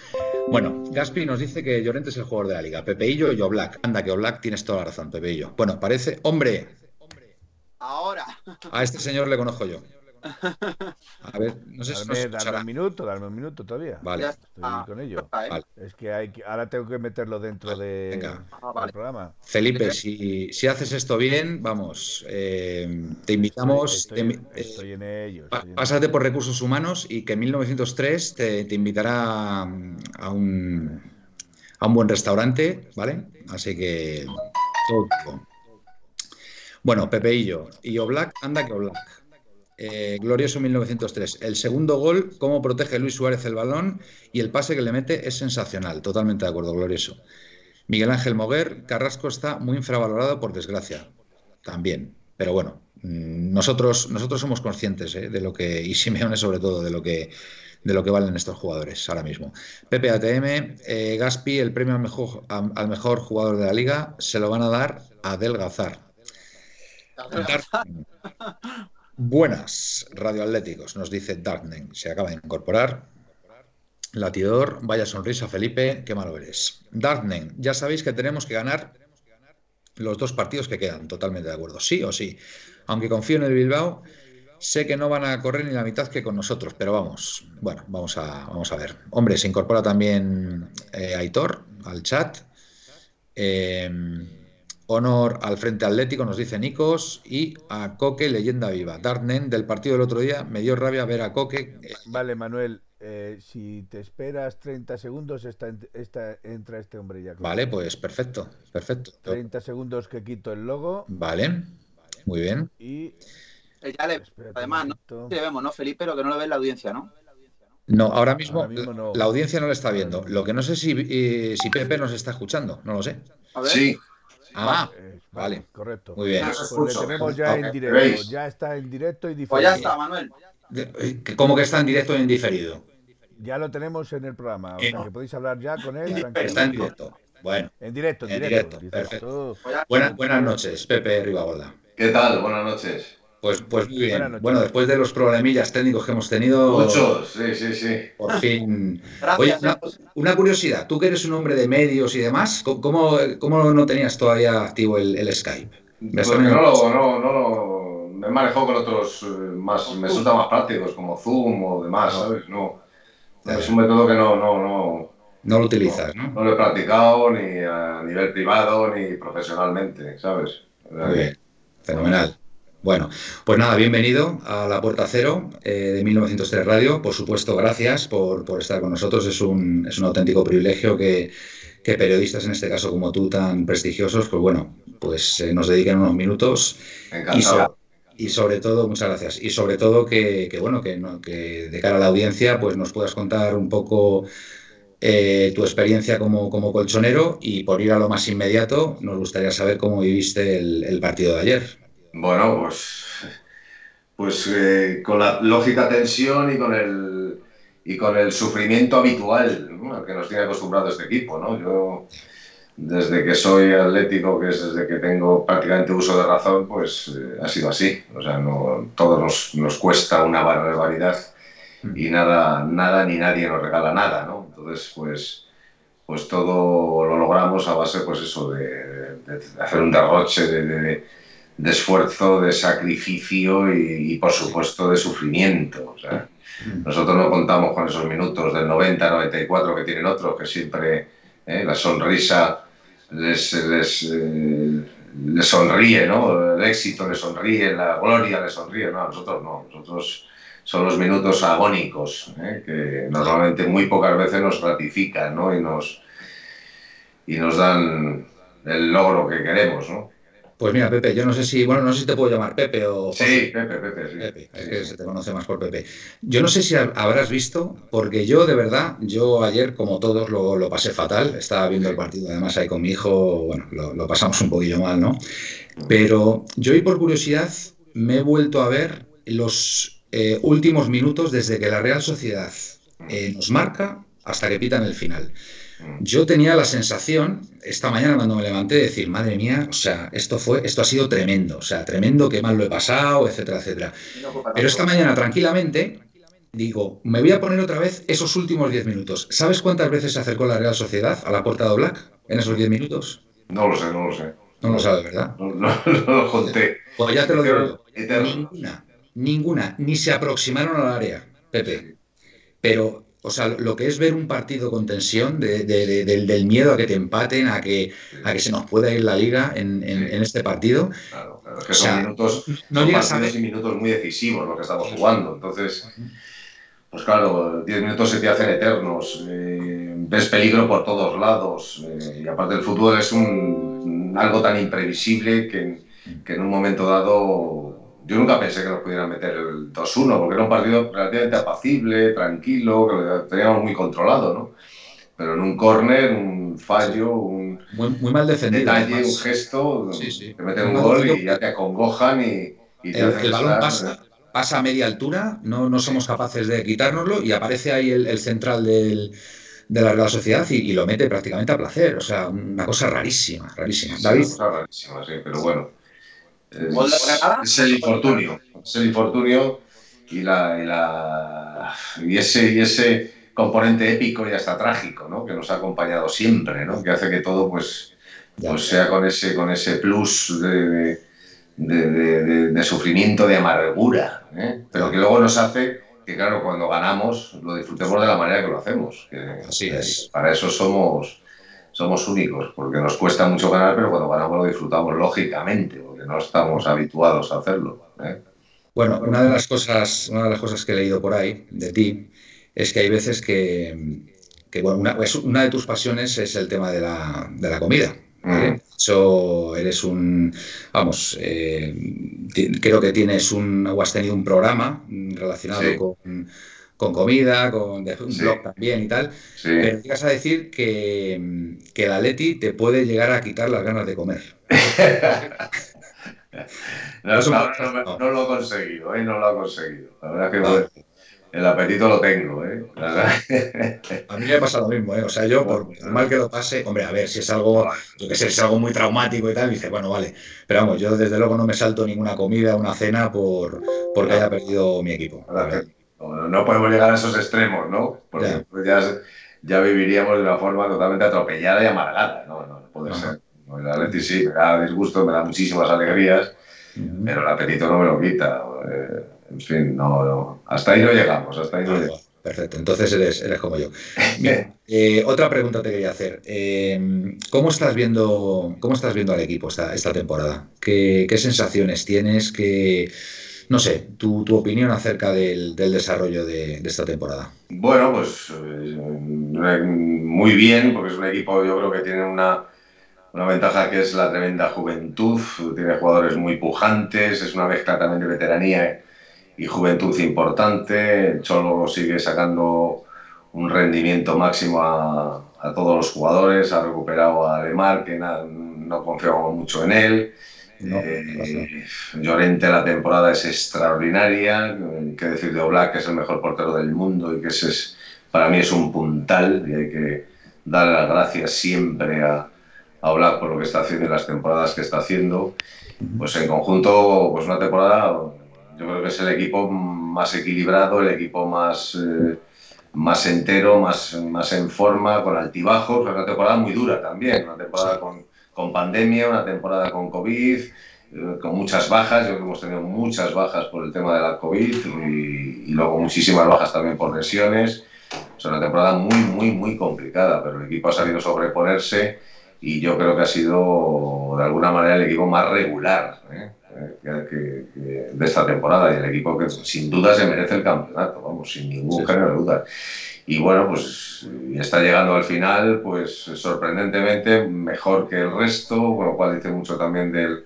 Bueno, Gaspi nos dice que Llorente es el jugador de la liga. Pepeillo y Oblak. Anda, que Oblak tienes toda la razón, Pepeillo. Bueno, parece. ¡Hombre! Ahora. A este señor le conozco yo. A ver, no sé si darme un minuto, darme un minuto todavía. Vale. Estoy con ello. Es que hay ahora tengo que meterlo dentro de, ah, del programa. Felipe, si, si, haces esto bien, vamos, eh, te invitamos. Estoy, en ello. pásate por recursos humanos y que en 1903 te, te invitará a un, a un buen restaurante, ¿vale? Así que. Bueno, Pepe y yo. Y Oblak, anda que Oblak. Eh, glorioso 1903. El segundo gol, cómo protege Luis Suárez el balón y el pase que le mete es sensacional. Totalmente de acuerdo, glorioso. Miguel Ángel Moguer, Carrasco está muy infravalorado por desgracia. También. Pero bueno, mm, nosotros, nosotros somos conscientes eh, de lo que, y Simeone sobre todo, de lo que de lo que valen estos jugadores ahora mismo. Pepe ATM, eh, Gaspi, el premio al mejor, al mejor jugador de la liga, se lo van a dar a Delgazar. <laughs> Buenas, radioatléticos, nos dice Darknen. Se acaba de incorporar. Latidor, vaya sonrisa, Felipe, qué malo eres. Darknen, ya sabéis que tenemos que ganar los dos partidos que quedan, totalmente de acuerdo, sí o sí. Aunque confío en el Bilbao, sé que no van a correr ni la mitad que con nosotros, pero vamos, bueno, vamos a, vamos a ver. Hombre, se incorpora también eh, Aitor al chat. Eh, Honor al Frente Atlético, nos dice Nicos, y a Coque, leyenda viva. Darnen, del partido del otro día, me dio rabia ver a Coque. Vale, Manuel, eh, si te esperas 30 segundos, está, entra este hombre ya. Vale, pues perfecto, perfecto. 30 segundos que quito el logo. Vale, muy bien. Y... Eh, además, no le vemos, ¿no, Felipe? Pero que no lo ve la audiencia, ¿no? No, ahora mismo, la audiencia no lo está viendo. Lo que no sé si, eh, si Pepe nos está escuchando, no lo sé. Sí, Ah, vale. Correcto. Muy bien. Pues le tenemos ya en directo. Ya está en directo y diferido. Pues ya está, Manuel. Eh, ¿Cómo que está en directo y en diferido? Ya lo tenemos en el programa. O sea, eh, que podéis hablar ya con él. Está en directo. Bueno. En directo, en, directo. Perfecto. Buenas, buenas noches, Pepe Ribagola. ¿Qué tal? Buenas noches. Pues, pues muy bien. Bueno, después de los problemillas técnicos que hemos tenido. Muchos, sí, sí, sí. Por fin. Oye, una, curiosidad. Tú que eres un hombre de medios y demás, ¿cómo, cómo no tenías todavía activo el, Skype? Porque no lo, no, no lo. Me he manejado con otros eh, más. Me resulta más prácticos, como Zoom o demás, ¿sabes? No. Es un método que no, no, no. No lo utilizas, ¿no? No, lo he practicado ni a nivel privado ni profesionalmente, ¿sabes? Muy bien. Fenomenal. Bueno, pues nada, bienvenido a la Puerta Cero eh, de 1903 Radio. Por supuesto, gracias por, estar con nosotros. Es un, es un auténtico privilegio que, periodistas, en este caso como tú, tan prestigiosos, pues bueno, pues eh, nos dediquen unos minutos. Y, sobre todo, muchas gracias. Y sobre todo que, bueno, que, que de cara a la audiencia, pues nos puedas contar un poco eh, tu experiencia como, como, colchonero y por ir a lo más inmediato, nos gustaría saber cómo viviste el, partido de ayer. Bueno, pues, pues eh, con la lógica tensión y con el, y con el sufrimiento habitual al que nos tiene acostumbrado este equipo. ¿no? Yo, desde que soy atlético, que es desde que tengo prácticamente uso de razón, pues eh, ha sido así. O sea, no, todo nos, nos cuesta una barbaridad y nada, nada ni nadie nos regala nada, ¿no? Entonces, pues, pues todo lo logramos a base, pues eso, de, hacer un derroche de, esfuerzo, de sacrificio y, por supuesto, de sufrimiento. O sea, nosotros no contamos con esos minutos del 90, 94 que tienen otros, que siempre ¿eh? la sonrisa les, les, eh, les, sonríe, ¿no? El éxito les sonríe, la gloria les sonríe, no, nosotros no, nosotros son los minutos agónicos, ¿eh? que normalmente muy pocas veces nos ratifican ¿no? y, nos, y nos dan el logro que queremos. ¿no? Pues mira, Pepe, yo no sé si, bueno, no sé si te puedo llamar Pepe o... Sí, Pepe, Pepe, sí. Pepe, es que se te conoce más por Pepe. Yo no sé si habrás visto, porque yo de verdad, yo ayer, como todos, lo, lo pasé fatal. Estaba viendo el partido, además ahí con mi hijo, bueno, lo, lo pasamos un poquillo mal, ¿no? Pero yo y por curiosidad me he vuelto a ver los eh, últimos minutos desde que la Real Sociedad eh, nos marca hasta que pitan el final. Yo tenía la sensación, esta mañana cuando me levanté, de decir, madre mía, o sea, esto fue, esto ha sido tremendo, o sea, tremendo, qué mal lo he pasado, etcétera, etcétera. Pero esta mañana, tranquilamente, digo, me voy a poner otra vez esos últimos 10 minutos. ¿Sabes cuántas veces se acercó la Real Sociedad a la puerta de Black en esos 10 minutos? No lo sé, no lo sé. No lo sabes, ¿verdad? No, lo conté. Pues ya te lo digo. Ninguna ninguna, ni se aproximaron al área, Pepe. Pero, o sea, lo que es ver un partido con tensión, del, miedo a que te empaten, a que, a que se nos pueda ir la liga en, este partido. Claro, claro, es que son minutos, no son partidos y minutos muy decisivos lo que estamos jugando. Entonces, pues claro, 10 minutos se te hacen eternos, eh, ves peligro por todos lados. Eh, y aparte el fútbol es un, algo tan imprevisible que, que en un momento dado yo nunca pensé que nos pudieran meter el 2-1, porque era un partido relativamente apacible, tranquilo, que lo teníamos muy controlado, ¿no? Pero en un córner, un fallo, un muy, mal defendido, detalle, un gesto, te meten un gol y ya te acongojan y, y te el, balón pasa, a media altura, no, no somos capaces de quitárnoslo y aparece ahí el, central del, de la Real Sociedad y, lo mete prácticamente a placer. O sea, una cosa rarísima, rarísima. David. Una cosa rarísima, sí, pero bueno es, el infortunio, es el infortunio y, la, y, ese, y ese componente épico y hasta trágico, ¿no? Que nos ha acompañado siempre, ¿no? Que hace que todo, pues, pues sea con ese, con ese plus de, de, sufrimiento, de amargura, ¿eh? pero que luego nos hace que, claro, cuando ganamos lo disfrutemos de la manera que lo hacemos. Así es. Para eso somos, somos únicos, porque nos cuesta mucho ganar, pero cuando ganamos lo disfrutamos lógicamente, no estamos habituados a hacerlo. ¿eh? Bueno, una de las cosas, una de las cosas que he leído por ahí de ti es que hay veces que, bueno, una, de tus pasiones es el tema de la, de la comida. ¿vale? Mm. eres un, vamos, eh, creo que tienes un, o has tenido un programa relacionado con, con, comida, con un blog también y tal, pero llegas a decir que, que el Atleti te puede llegar a quitar las ganas de comer. <laughs> No, lo he conseguido, ¿eh? no lo he conseguido. La verdad que el apetito lo tengo. ¿eh? <laughs> A mí me pasa lo mismo, ¿eh? o sea, yo por mal que lo pase, hombre, a ver, si es algo, yo que sé, es algo muy traumático y tal, dice, bueno, vale, pero vamos, yo desde luego no me salto ninguna comida, una cena por porque haya perdido mi equipo. No, podemos llegar a esos extremos, ¿no? Porque ya. ya, viviríamos de una forma totalmente atropellada y amargada, no, no, puede ser. El Atleti sí, me da disgusto, me da muchísimas alegrías, pero el apetito no me lo quita. Eh, en fin, no, hasta ahí no llegamos, hasta ahí no llegamos. Perfecto, entonces eres, eres como yo. <laughs> Eh, otra pregunta te quería hacer. Eh, ¿cómo, estás viendo, ¿Cómo estás viendo al equipo esta, esta temporada? ¿Qué, sensaciones tienes? ¿Qué, no sé, tu, opinión acerca del, desarrollo de, esta temporada. Bueno, pues eh, muy bien, porque es un equipo, yo creo que tiene una, una ventaja que es la tremenda juventud, tiene jugadores muy pujantes, es una mezcla también de veteranía y juventud importante. Cholo sigue sacando un rendimiento máximo a, todos los jugadores, ha recuperado a Alemar, que no confiamos mucho en él. Eh, Llorente la temporada es extraordinaria, que decir de Oblak que es el mejor portero del mundo y que ese es, para mí es un puntal y hay que darle las gracias siempre a, a Oblak por lo que está haciendo y las temporadas que está haciendo. Pues en conjunto, pues una temporada yo creo que es el equipo más equilibrado, el equipo más, eh, más entero, más, más en forma, con altibajos. Una temporada muy dura también, una temporada con, con pandemia, una temporada con COVID, eh, con muchas bajas. Yo creo que hemos tenido muchas bajas por el tema de la COVID y, y luego muchísimas bajas también por lesiones. Es una temporada muy, muy, muy complicada, pero el equipo ha sabido sobreponerse y yo creo que ha sido de alguna manera el equipo más regular. ¿eh? de esta temporada y el equipo que sin duda se merece el campeonato, vamos, sin ningún género de dudas. Y bueno, pues está llegando al final, pues sorprendentemente mejor que el resto, con lo cual dice mucho también del,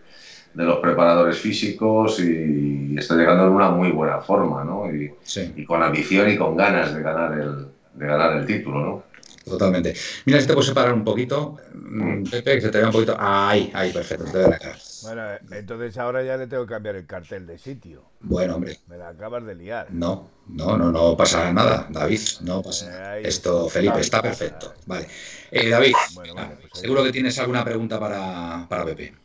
de los preparadores físicos y está llegando en una muy buena forma, ¿no? Y, y con ambición y con ganas de ganar el, de ganar el título, ¿no? Totalmente. Mira, si te puedo separar un poquito. Mm, Pepe, que se te vea un poquito. Ahí, ahí, perfecto, te veo la cara. Bueno, entonces ahora ya le tengo que cambiar el cartel de sitio. Bueno, hombre. Me la acabas de liar. No, no, no, no pasa nada, David. No pasa nada. Esto, Felipe, está perfecto. Vale. Eh, David, pues seguro que tienes alguna pregunta para, para Pepe.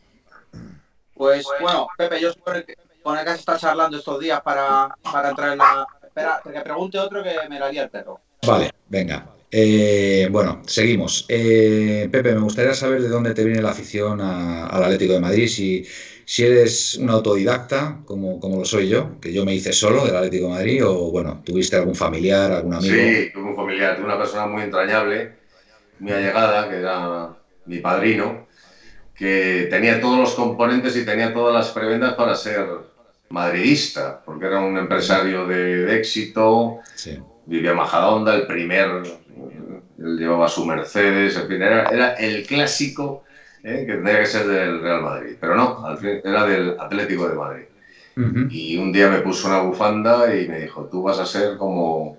Pues bueno, Pepe, yo con el que, con el que has estado charlando estos días para, para entrar en la. Espera, que pregunte otro que me la lía el perro. Vale, venga. Eh, bueno, seguimos. Eh, Pepe, me gustaría saber de dónde te viene la afición al Atlético de Madrid, si, si eres un autodidacta, como, como lo soy yo, que yo me hice solo del Atlético de Madrid, o bueno, tuviste algún familiar, algún amigo. Sí, tuve un familiar, tuve una persona muy entrañable, muy allegada, que era mi padrino, que tenía todos los componentes y tenía todas las prebendas para ser madridista, porque era un empresario de, éxito, vivía en Majadahonda, el primer él llevaba su Mercedes, en fin, era, el clásico ¿eh? que tendría que ser del Real Madrid, pero no, al fin, era del Atlético de Madrid. Y un día me puso una bufanda y me dijo, tú vas a ser como,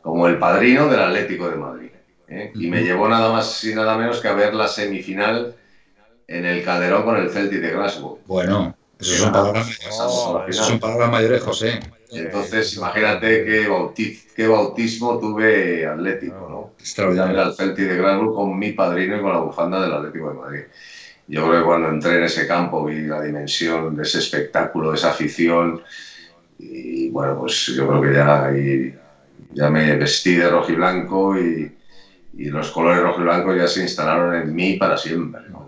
como el padrino del Atlético de Madrid. ¿eh? Y me llevó nada más y nada menos que a ver la semifinal en el Calderón con el Celtic de Glasgow. Bueno, eso son, palabras, son palabras mayores, José. Entonces, imagínate qué, qué bautismo tuve atlético, ¿no? Extraordinario. al Celtic de Glasgow con mi padrino y con la bufanda del Atlético de Madrid. Yo creo que cuando entré en ese campo vi la dimensión de ese espectáculo, de esa afición, y bueno, pues yo creo que ya, ya me vestí de rojo y blanco y, y los colores rojo y blanco ya se instalaron en mí para siempre. ¿no?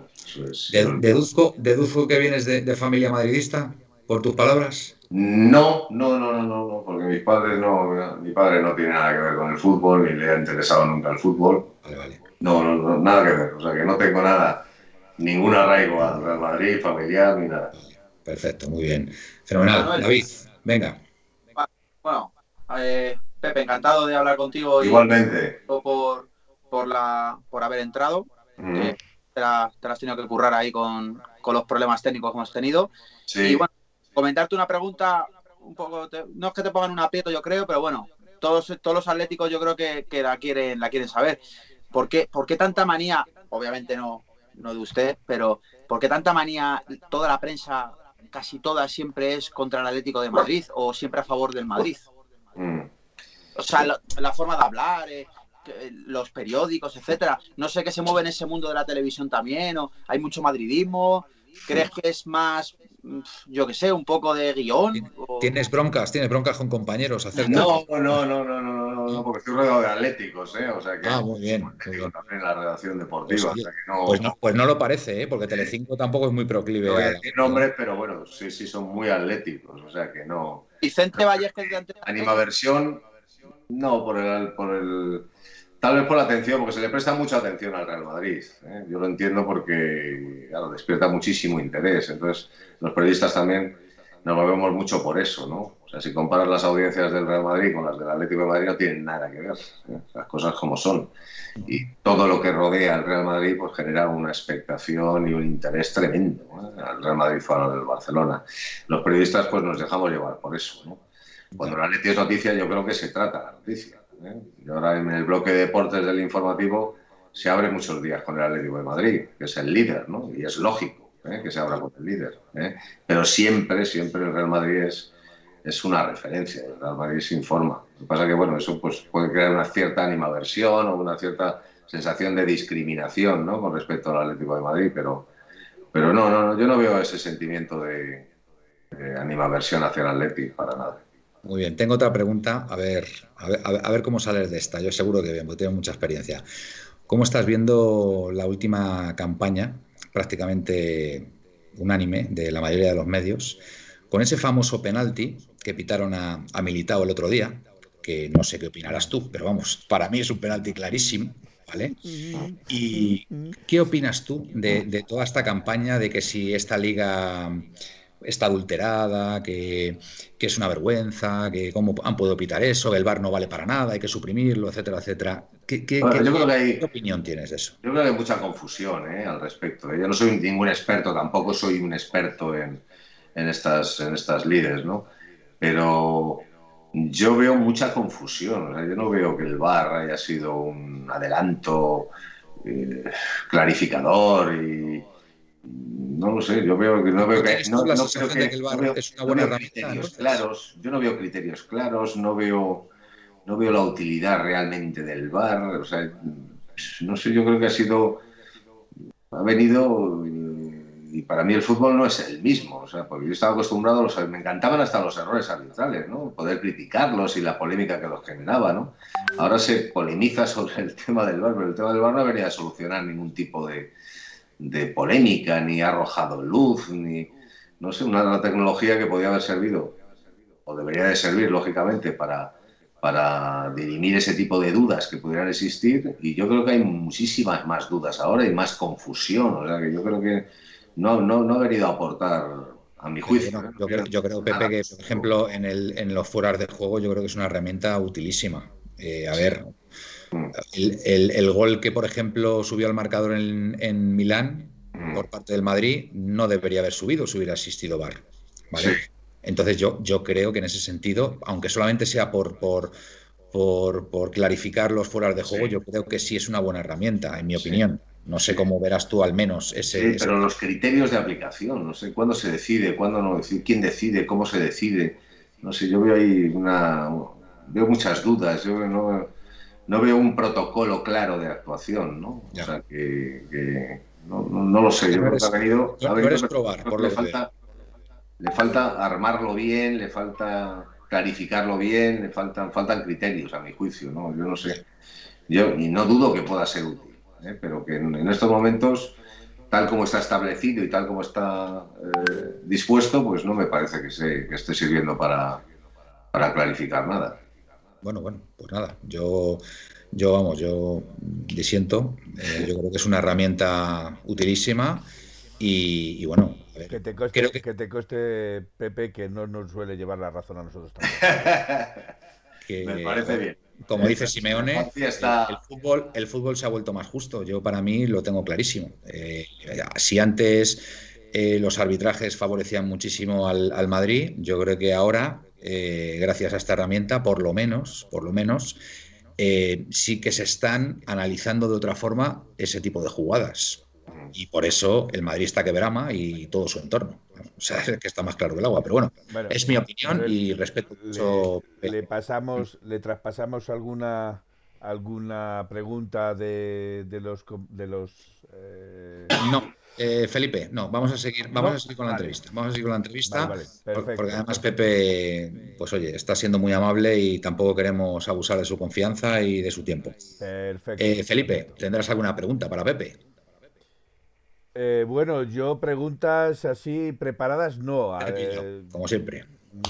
Deduzco, deduzco que vienes de familia madridista, por tus palabras. No, no, no, no, no, porque mis padres no, mi padre no tiene nada que ver con el fútbol, ni le ha interesado nunca el fútbol. Vale, vale. No, no, nada que ver, o sea que no tengo nada, ningún arraigo al Real Madrid, familiar, ni nada. Perfecto, muy bien. Fenomenal. David, venga. Bueno, eh, Pepe, encantado de hablar contigo. Igualmente. por, por, la, por haber entrado. Eh, te, la, te, has tenido que currar ahí con, con los problemas técnicos que hemos tenido. Sí. Y bueno, comentarte una pregunta un poco, no es que te pongan un aprieto, yo creo, pero bueno, todos, todos los atléticos yo creo que, la quieren, la quieren saber. ¿Por qué, ¿Por qué tanta manía? Obviamente no, no de usted, pero ¿por qué tanta manía toda la prensa, casi toda, siempre es contra el Atlético de Madrid o siempre a favor del Madrid? Mm. O sea, la, forma de hablar, eh, los periódicos, etcétera. No sé qué se mueve en ese mundo de la televisión también, o hay mucho madridismo. ¿Crees que es más yo qué sé, un poco de guion. ¿Tienes broncas? ¿Tienes broncas con compañeros acerca no, no, no, no, no, no, no, porque estoy rodeado de atléticos, ¿eh? O sea que ah, muy bien. en la redacción deportiva. Pues, no... Pues, no, pues no lo parece, ¿eh? Porque Telecinco tampoco es muy proclive. No a... nombres, pero bueno, sí, sí, son muy atléticos, o sea que no. Vicente Vallés, que Animaversión No, por el, por el, tal vez por la atención, porque se le presta mucha atención al Real Madrid. ¿eh? Yo lo entiendo porque, claro, despierta muchísimo interés. Entonces, los periodistas también nos movemos mucho por eso, ¿no? O sea, si comparas las audiencias del Real Madrid con las del Atlético de Madrid, no tienen nada que ver. ¿eh? Las cosas como son. Y todo lo que rodea al Real Madrid pues genera una expectación y un interés tremendo. ¿eh? Al Real Madrid fuera del Barcelona. Los periodistas pues nos dejamos llevar por eso, ¿no? Cuando el Atlético es noticia, yo creo que se trata la noticia. ¿Eh? Y ahora en el bloque de deportes del informativo se abre muchos días con el Atlético de Madrid, que es el líder, ¿no? Y es lógico ¿eh? que se abra con el líder. ¿eh? Pero siempre, siempre el Real Madrid es, es una referencia, el Real Madrid se informa. Lo que pasa es que, bueno, eso pues, puede crear una cierta animaversión o una cierta sensación de discriminación, ¿no? Con respecto al Atlético de Madrid, pero, pero no, no, yo no veo ese sentimiento de, de animaversión hacia el Atlético para nada. Muy bien, tengo otra pregunta, a ver, a ver, cómo sales de esta. Yo seguro que bien, porque tengo mucha experiencia. ¿Cómo estás viendo la última campaña, prácticamente unánime, de la mayoría de los medios, con ese famoso penalti que pitaron a, a Militao el otro día, que no sé qué opinarás tú, pero vamos, para mí es un penalti clarísimo, ¿vale? ¿Y qué opinas tú de, de toda esta campaña de que si esta liga está adulterada, que, que, es una vergüenza, que cómo han podido pitar eso, que el bar no vale para nada, hay que suprimirlo, etcétera, etcétera. ¿Qué, qué, bueno, qué, creo que hay, ¿qué, opinión tienes de eso? Yo creo que hay mucha confusión ¿eh? al respecto. Yo no soy ningún experto, tampoco soy un experto en, en estas, en estas líderes, ¿no? Pero yo veo mucha confusión. O sea, yo no veo que el bar haya sido un adelanto eh, clarificador y no lo sé, yo veo que no veo que no, no creo que, que el bar no veo, es una buena veo criterios claros, yo no veo criterios claros, no veo no veo la utilidad realmente del bar, o sea, no sé, yo creo que ha sido ha venido y para mí el fútbol no es el mismo, o sea, porque yo estaba acostumbrado, a los, me encantaban hasta los errores arbitrales, ¿no? Poder criticarlos y la polémica que los generaba, ¿no? Ahora se polemiza sobre el <laughs> tema del bar, pero el tema del bar no venía a solucionar ningún tipo de, de polémica, ni ha arrojado luz, ni, no sé, una tecnología que podía haber servido, o debería de servir, lógicamente, para, para dirimir ese tipo de dudas que pudieran existir, y yo creo que hay muchísimas más dudas ahora y más confusión, o sea que yo creo que no, no, no ha venido a aportar, a mi juicio. Yo, yo, creo, yo creo, Pepe, que, por ejemplo, en, el, en los fueras de juego, yo creo que es una herramienta utilísima. Eh, a ver, el, el, el, gol que, por ejemplo, subió al marcador en, en Milán por parte del Madrid no debería haber subido si hubiera asistido VAR. ¿vale? Sí. Entonces yo, yo creo que en ese sentido, aunque solamente sea por, por, por, por clarificar los fueras de juego, sí. yo creo que sí es una buena herramienta, en mi opinión. Sí. No sé cómo verás tú al menos ese. Sí, pero ese... los criterios de aplicación, no sé cuándo se decide, cuándo no decide, quién decide, cómo se decide. No sé, yo veo ahí una. Veo muchas dudas. Yo no, no veo un protocolo claro de actuación, ¿no? Ya. O sea, que, que no, no, no, lo sé. Yo creo que ha venido. Ha venido probar, por le, lo falta, le falta armarlo bien, le falta clarificarlo bien, le faltan, faltan criterios, a mi juicio, ¿no? Yo no sé. Yo, y no dudo que pueda ser útil. ¿eh? pero que en, en, estos momentos, tal como está establecido y tal como está eh, dispuesto, pues no me parece que, se, que esté sirviendo para, para, clarificar nada. Bueno, bueno, pues nada, yo, yo vamos, yo disiento, eh, yo creo que es una herramienta utilísima y, y bueno, a ver, que, te coste, creo que... que te coste, Pepe, que no nos suele llevar la razón a nosotros también. <laughs> que, me parece bien como dice Simeone, está... el, el, fútbol, el fútbol se ha vuelto más justo. Yo para mí lo tengo clarísimo. Eh, si antes eh, los arbitrajes favorecían muchísimo al, al Madrid, yo creo que ahora, eh, gracias a esta herramienta, por lo menos, por lo menos, eh, sí que se están analizando de otra forma ese tipo de jugadas. Y por eso el Madrid está que brama y todo su entorno. O sea, <laughs> es que está más claro que el agua. Pero bueno, bueno es mi opinión y respeto mucho. Le, le, pasamos, le traspasamos alguna alguna pregunta de, de los de los eh... no eh, Felipe no vamos a seguir vamos ¿No? a seguir con la vale. entrevista vamos a seguir con la entrevista vale, vale. porque además Pepe pues oye está siendo muy amable y tampoco queremos abusar de su confianza y de su tiempo Perfecto. Eh, Felipe tendrás alguna pregunta para Pepe eh, bueno, yo preguntas así preparadas no. Como siempre.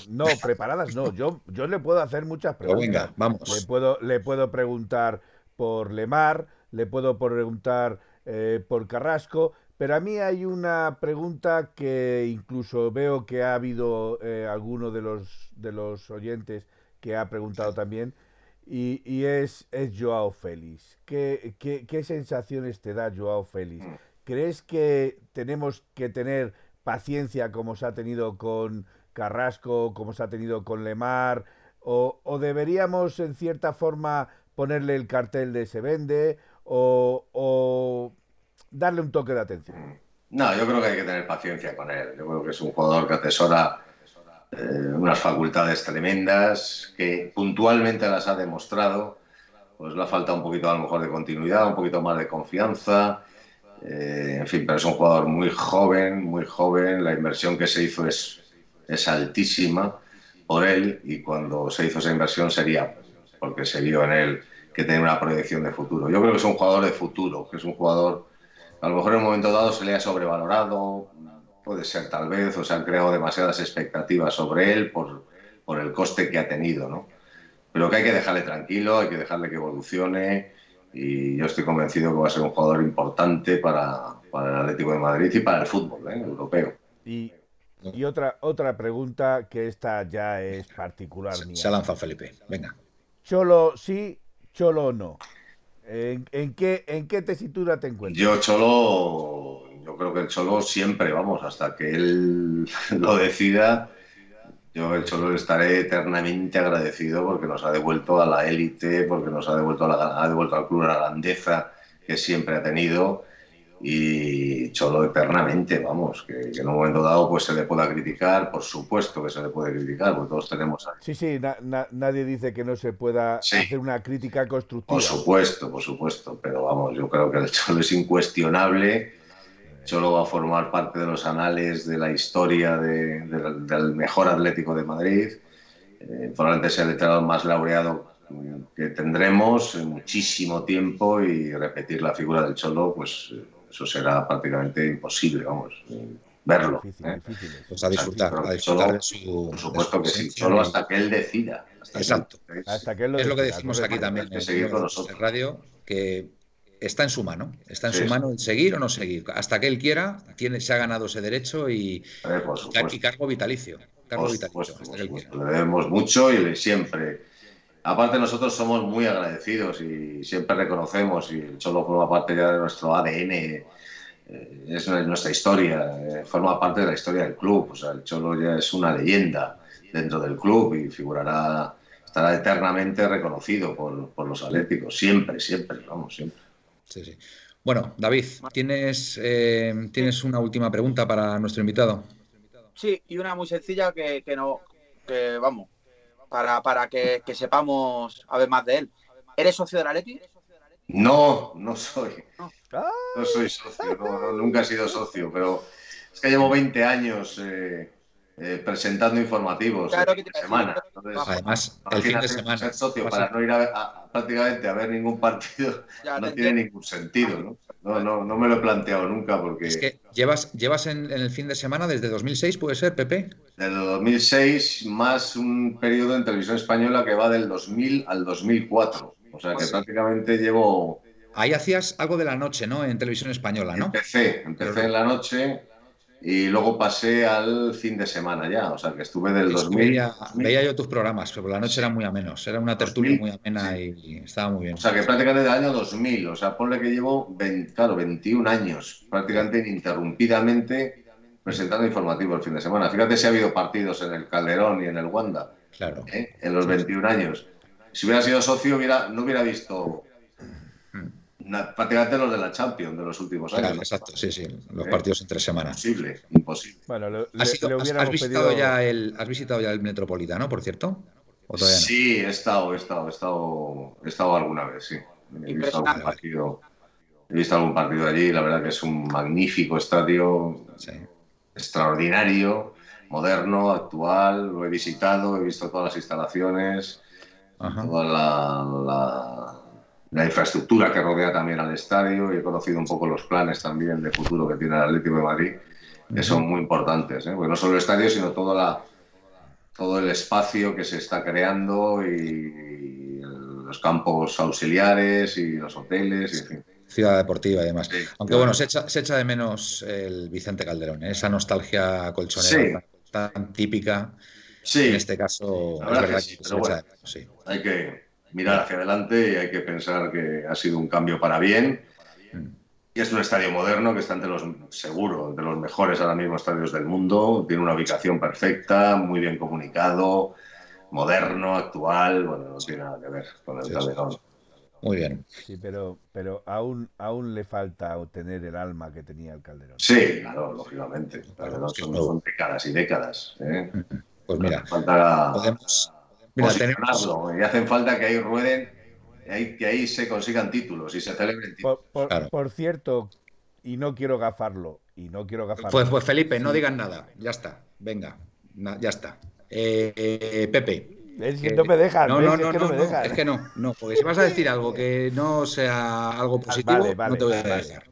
no, preparadas no. Yo, yo le puedo hacer muchas Pero preguntas. venga, vamos. Le puedo, le puedo preguntar por Lemar, le puedo preguntar eh, por Carrasco, pero a mí hay una pregunta que incluso veo que ha habido eh, alguno de los, de los oyentes que ha preguntado también, y, y es, es Joao Félix. ¿Qué, qué, qué sensaciones te da Joao Félix? ¿Crees que tenemos que tener paciencia como se ha tenido con Carrasco, como se ha tenido con Lemar, o, o deberíamos en cierta forma ponerle el cartel de se vende o, o darle un toque de atención? No, yo creo que hay que tener paciencia con él. Yo creo que es un jugador que atesora eh, unas facultades tremendas, que puntualmente las ha demostrado. Pues le ha faltado un poquito a lo mejor de continuidad, un poquito más de confianza. Eh, en fin, pero es un jugador muy joven, muy joven. La inversión que se hizo es, es altísima por él y cuando se hizo esa inversión sería porque se vio en él que tiene una proyección de futuro. Yo creo que es un jugador de futuro, que es un jugador a lo mejor en un momento dado se le ha sobrevalorado, puede ser tal vez, o se han creado demasiadas expectativas sobre él por, por el coste que ha tenido, ¿no? Pero que hay que dejarle tranquilo, hay que dejarle que evolucione y yo estoy convencido que va a ser un jugador importante para, para el Atlético de Madrid y para el fútbol ¿eh? europeo. Y, y, otra, otra pregunta que esta ya es particular Se, mía. se ha lanzado Felipe. Venga. Cholo sí, Cholo no. ¿En, en, qué, ¿En qué tesitura te encuentras? Yo, Cholo, yo creo que el Cholo siempre, vamos, hasta que él <laughs> lo decida, yo el Cholo estaré eternamente agradecido porque nos ha devuelto a la élite, porque nos ha devuelto, a la, ha devuelto al club la grandeza que siempre ha tenido y Cholo eternamente, vamos, que, que, en un momento dado pues se le pueda criticar, por supuesto que se le puede criticar, porque todos tenemos... Sí, sí, na, na, nadie dice que no se pueda sí. hacer una crítica constructiva. Por supuesto, por supuesto, pero vamos, yo creo que el Cholo es incuestionable, Cholo va a formar parte de los anales de la historia de, de, del mejor Atlético de Madrid, eh, probablemente sea el entrenador más laureado que tendremos en muchísimo tiempo y repetir la figura del Cholo, pues eso será prácticamente imposible, vamos, verlo. Difícil, ¿eh? difícil. Pues a disfrutar, a disfrutar Cholo, de su. Por supuesto de que sí, solo hasta que él decida. Hasta Exacto. que- Hasta que él lo Es lo que decimos aquí también que en seguir con en nosotros. radio, que está en su mano. Está en Sí, su mano el seguir o no seguir. Hasta que él quiera, tiene, se ha ganado ese derecho y, supuesto. cargo vitalicio. Cargo Por vitalicio, supuesto, hasta que él quiera. Le debemos mucho y le- siempre. Aparte, nosotros somos muy agradecidos y siempre reconocemos, y el Cholo forma parte ya de nuestro ADN, eh, es nuestra historia, eh, forma parte de la historia del club. O sea, el Cholo ya es una leyenda dentro del club y figurará, estará eternamente reconocido por, por los atléticos. Siempre, siempre, vamos, siempre. Sí, sí. Bueno, David, ¿tienes, eh, ¿tienes una última pregunta para nuestro invitado? Sí, y una muy sencilla que, que no, que vamos, para, para que, que sepamos a ver más de él. ¿Eres socio de la Leti? No, no soy. No soy socio, no, no, nunca he sido socio, pero es que llevo 20 años eh, eh, presentando informativos Claro eh, que te semana. Entonces, Además, el fin de semana. ser socio para no ir a, a- prácticamente a ver ningún partido Ya no tiene entiendo. ningún sentido, ¿no? No, no, no me lo he planteado nunca porque Es que llevas, llevas en, en el fin de semana desde 2006, ¿puede ser, Pepe? desde 2006 más un periodo en televisión española que va del 2000 al 2004. O sea que Sí. prácticamente llevo... Ahí hacías algo de la noche, ¿no? En televisión española, ¿no? Empecé, empecé en la noche y luego pasé al fin de semana ya. O sea que estuve del Es que 2000... Veía, veía yo tus programas, pero por la noche eran muy amenos. Era una tertulia 2000, muy amena y estaba muy bien. O sea que prácticamente del año 2000, o sea, ponle que llevo 20, claro, 21 años prácticamente ininterrumpidamente presentando informativo el fin de semana. Fíjate si ha habido partidos en el Calderón y en el Wanda Claro. ¿eh? en los 21 años. Si hubiera sido socio, hubiera, no hubiera visto prácticamente los de la Champions de los últimos Claro, años. exacto, sí, sí. Los ¿Eh? partidos en tres semanas. Imposible, imposible. bueno, le, ¿Has, le- visitado pedido... ya el, has visitado ya el Metropolitano, por cierto? ¿O todavía no? Sí, he estado, he estado, he estado, he estado alguna vez, sí. He visto algún partido, he visto algún partido allí, la verdad que es un magnífico estadio, Sí. extraordinario, moderno, actual, lo he visitado, he visto todas las instalaciones, Ajá. toda la, la- la infraestructura que rodea también al estadio y he conocido un poco los planes también de futuro que tiene el Atlético de Madrid, que son muy importantes, ¿eh? porque no solo el estadio, sino toda la, todo el espacio que se está creando y, los campos auxiliares y los hoteles y en fin. Ciudad deportiva y demás. Aunque bueno, se echa, se echa de menos el Vicente Calderón, ¿eh? esa nostalgia colchonera tan, típica. Sí. En este caso, es verdad que, se echa de menos, Hay que mirar hacia adelante y hay que pensar que ha sido un cambio para bien. Y es un estadio moderno que está entre los, seguro, de los mejores ahora mismo estadios del mundo. Tiene una ubicación perfecta, muy bien comunicado, moderno, actual. Bueno, no tiene nada que ver con el Calderón. Muy bien. Sí, pero, pero aún, aún le falta obtener el alma que tenía el Calderón. Sí, claro, lógicamente. Calderón son, décadas y décadas. ¿eh? Pues mira, falta podemos, mira, tenemos... y hacen falta que ahí rueden que ahí se consigan títulos y se celebren títulos. Por, cierto, y no quiero gafarlo, y no quiero gafarlo. Pues, pues Felipe, no digan nada, ya está, venga, ya está. Eh, eh, Pepe. Es que no me dejan, no, no, no, es que no, me dejan. Es que no, no, porque si vas a decir algo que no sea algo positivo, no te voy a dejar.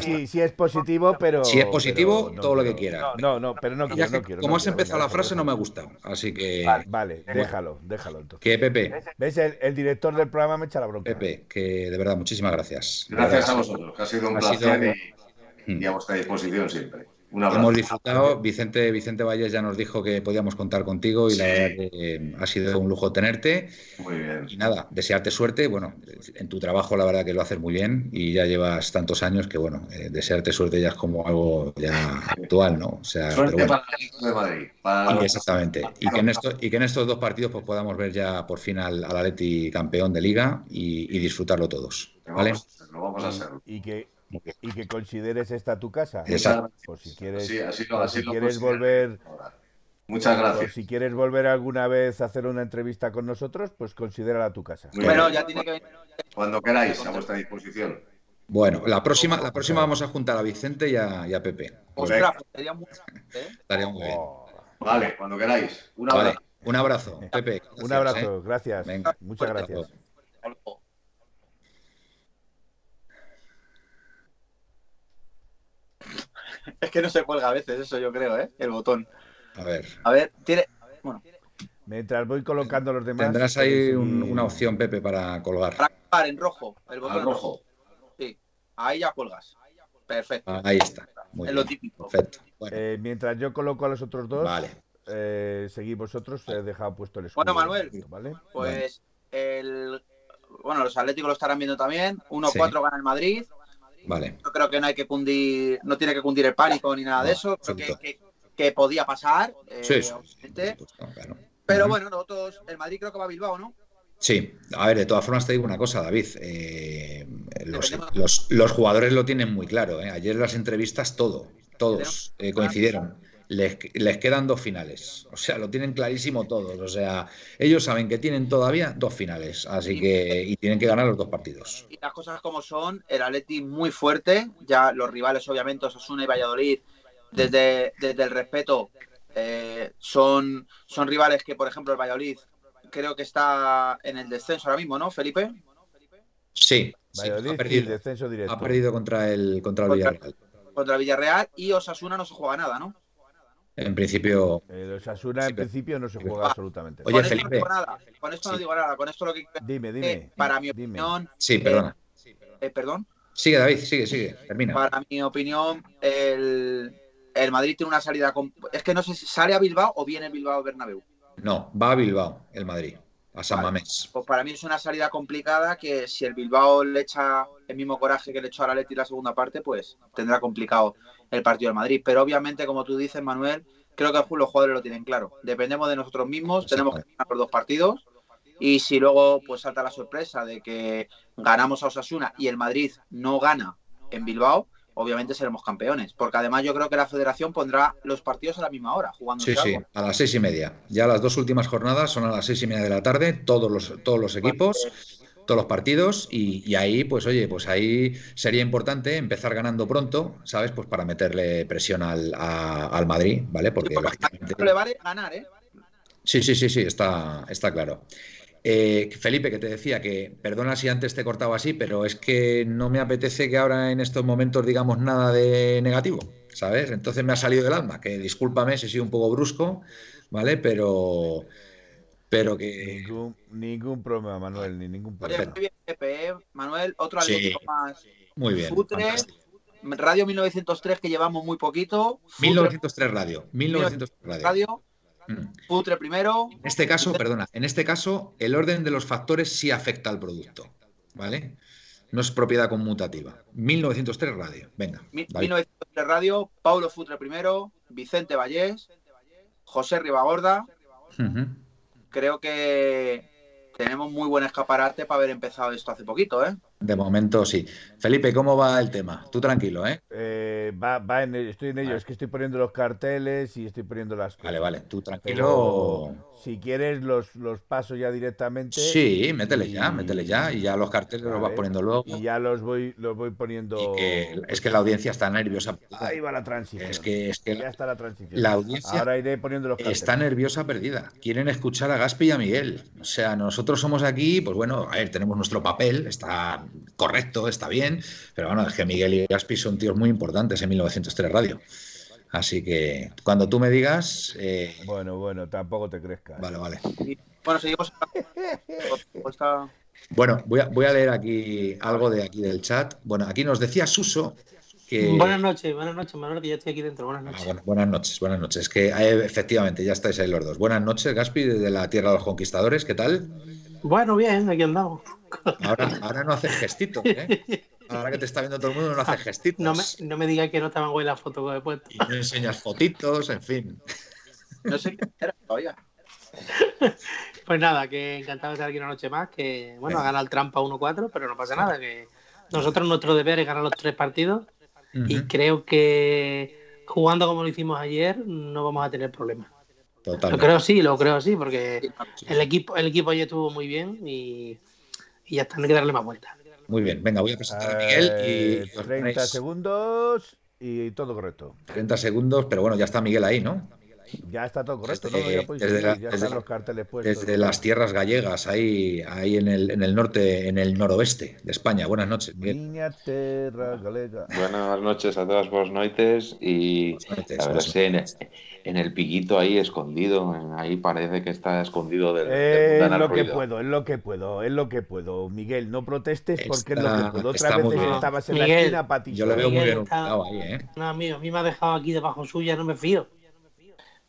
Sí, sí, es positivo, pero. Si es positivo, todo lo que quiera. No, no, pero no quiero. No quiero como has empezado la frase, no me ha gustado. Así que. Vale, déjalo, déjalo entonces. Que Pepe. ¿Ves? El, director del programa me echa la bronca. Pepe, que de verdad, muchísimas gracias. Gracias a vosotros, que ha sido un placer y, a vuestra disposición siempre. Hemos disfrutado. Vicente, Vicente Valles ya nos dijo que podíamos contar contigo y la verdad que ha sido un lujo tenerte. Muy bien. Y nada, desearte suerte. Bueno, en tu trabajo la verdad que lo haces muy bien y ya llevas tantos años que bueno, eh, desearte suerte ya es como algo ya actual, ¿no? O sea, suerte para el de Madrid. exactamente. Y que, en estos, y que en estos dos partidos pues podamos ver ya por fin al, al Atleti campeón de liga y, disfrutarlo todos. ¿Vale? Lo vamos a hacer. Y que y que consideres esta tu casa. Exacto. Por si quieres, si quieres volver. Muchas gracias. si quieres volver alguna vez a hacer una entrevista con nosotros, pues considérala tu casa. bueno, ya tiene que Cuando queráis, a vuestra disposición. Bueno, la próxima, la próxima vamos a juntar a Vicente y a, Pepe. Ostras, estaría muy, ¿eh? estaría muy bien. Oh. Vale, cuando queráis. Un abrazo. un abrazo, Pepe. <laughs> un abrazo, ¿eh? gracias. Muchas gracias. <laughs> Es que no se cuelga a veces eso, yo creo, ¿eh? El botón. A ver. A ver, tiene. Bueno. Mientras voy colocando los demás. Tendrás ahí una opción, Pepe, para colgar. Para colgar en rojo. El botón rojo. Sí. Ahí ya cuelgas. Perfecto. Ahí está. es lo típico. Perfecto. Eh, mientras yo coloco a los otros dos, vale. eh, seguid vosotros. He dejado puesto el escudo. Bueno, Manuel. ¿vale? Pues el. Bueno, los Atléticos lo estarán viendo también. 1-4 gana el Madrid. Vale. Yo creo que no hay que cundir, no tiene que cundir el pánico ni nada de eso. Creo que, podía pasar. Eh, sí, Pero bueno, nosotros, el Madrid creo que va a Bilbao, ¿no? Sí, a ver, de todas formas te digo una cosa, David. Eh, los, jugadores lo tienen muy claro. ¿eh? Ayer las entrevistas todo, todos coincidieron les, quedan dos finales. O sea, lo tienen clarísimo todos. O sea, ellos saben que tienen todavía dos finales. Así que, y tienen que ganar los dos partidos. Y las cosas como son, el Atleti muy fuerte. Ya los rivales, obviamente, Osasuna y Valladolid, desde, desde el respeto, eh, son, son rivales que, por ejemplo, el Valladolid creo que está en el descenso ahora mismo, ¿no, Felipe? Sí, ha, perdido, descenso directo. ha perdido contra el, contra el Villarreal. Contra el Villarreal y Osasuna no se juega nada, ¿no? En principio. El Osasuna en principio no se juega absolutamente. Oye, Felipe. Con esto no digo nada. Con esto lo que. Dime, dime. para mi opinión. Sí, perdona. Eh, perdón. Sigue, David, sigue, sigue. Termina. Para mi opinión, el, el Madrid tiene una salida. Es que no sé si sale a Bilbao o viene Bilbao Bernabéu. No, va a Bilbao, el Madrid. A San Mamés. Pues para mí es una salida complicada que si el Bilbao le echa el mismo coraje que le echó a la Leti la segunda parte, pues tendrá complicado el partido del Madrid. Pero obviamente, como tú dices, Manuel, creo que los jugadores lo tienen claro. Dependemos de nosotros mismos, tenemos que ganar los dos partidos. Y si luego pues salta la sorpresa de que ganamos a Osasuna y el Madrid no gana en Bilbao, obviamente seremos campeones. Porque además yo creo que la federación pondrá los partidos a la misma hora, jugando. Sí, sí, a las seis y media. Ya las dos últimas jornadas son a las seis y media de la tarde, todos los, todos los equipos todos los partidos y, ahí, pues oye, pues ahí sería importante empezar ganando pronto, ¿sabes? Pues para meterle presión al, al Madrid, ¿vale? Porque le vale ganar, ¿eh? Sí, sí, sí, sí, está, está claro. Eh, Felipe, que te decía que, perdona si antes te he cortado así, pero es que no me apetece que ahora en estos momentos digamos nada de negativo, ¿sabes? Entonces me ha salido del alma, que discúlpame si he sido un poco brusco, ¿vale? Pero, pero que... Ningún, problema, Manuel, ni ningún problema. ¿eh? Manuel, otro sí, más. Muy bien. Radio 1903 que llevamos muy poquito. 1903 Radio. 1903 Radio. radio Putre primero. En este caso, perdona, en este caso el orden de los factores sí afecta al producto, ¿vale? No es propiedad conmutativa. 1903 Radio, venga. 1903 Radio, Paulo Futre primero, Vicente Vallés, José Ribagorda. Creo que tenemos muy buen escaparate para haber empezado esto hace poquito, ¿eh? De momento sí. Felipe, ¿cómo va el tema? Tú tranquilo, ¿eh? eh va, va en estoy en ello, es que estoy poniendo los carteles y estoy poniendo las cosas. Vale, vale, tú tranquilo. Si quieres los, los paso ya directamente. Sí, métele ya, métele ya y ya los carteles los vas poniendo luego. Y ya los voy los voy poniendo. es que la audiencia está nerviosa. Ahí va la transición. Es que, es que ya está la transición. La audiencia Ahora iré poniendo los carteles. está nerviosa perdida. Quieren escuchar a Gaspi y a Miguel. O sea, nosotros somos aquí, pues bueno, a ver, tenemos nuestro papel, está correcto, está bien, pero bueno, es que Miguel y Gaspi son tíos muy importantes en 1903 Radio. Así que cuando tú me digas. Eh, bueno, bueno, tampoco te crezcas. Vale, vale. Bueno, seguimos. Bueno, voy a, voy a leer aquí algo de aquí del chat. Bueno, aquí nos decía Suso que... Buenas noches, buenas noches, Manuel, que ya estoy aquí dentro. Buenas ah, noches. buenas noches, buenas noches. Que eh, efectivamente ya estáis ahí los dos. Buenas noches, Gaspi, desde la Tierra de los Conquistadores. ¿Qué tal? Bueno, bien, aquí andamos. Ahora, no haces gestitos, ¿eh? Ahora que te está viendo todo el mundo, no haces gestitos. No me, no me digas que no te van la foto que he puesto. Y no enseñas fotitos, en fin. No sé qué era todavía. <laughs> Pues nada, que encantado de estar aquí una noche más. Que bueno, ha ganado el trampa 1-4, pero no pasa nada. Que nosotros, nuestro deber es ganar los tres partidos. Y creo que jugando como lo hicimos ayer, no vamos a tener problemas. Lo creo sí, lo creo sí, porque el equipo, el equipo ayer estuvo muy bien y, ya está, hay que darle más vueltas. Muy bien, venga, voy a presentar a Miguel y. 30 segundos y todo correcto. 30 segundos, pero bueno, ya está Miguel ahí, ¿no? Ya está todo correcto, desde, los carteles puestos. Desde las tierras gallegas, ahí, ahí en, el, en el norte, en el noroeste de España. Buenas noches, Miguel. terra galega. Buenas noches a todas vos noites y a ver si en, el piquito ahí escondido, ahí parece que está escondido del, Es lo que puedo, es lo que puedo, es lo que puedo. Miguel, no protestes porque es lo que puedo. Otra vez estabas en la esquina, Yo lo veo muy bien ahí, ¿eh? No, amigo, a mí me ha dejado aquí debajo suya, no me fío.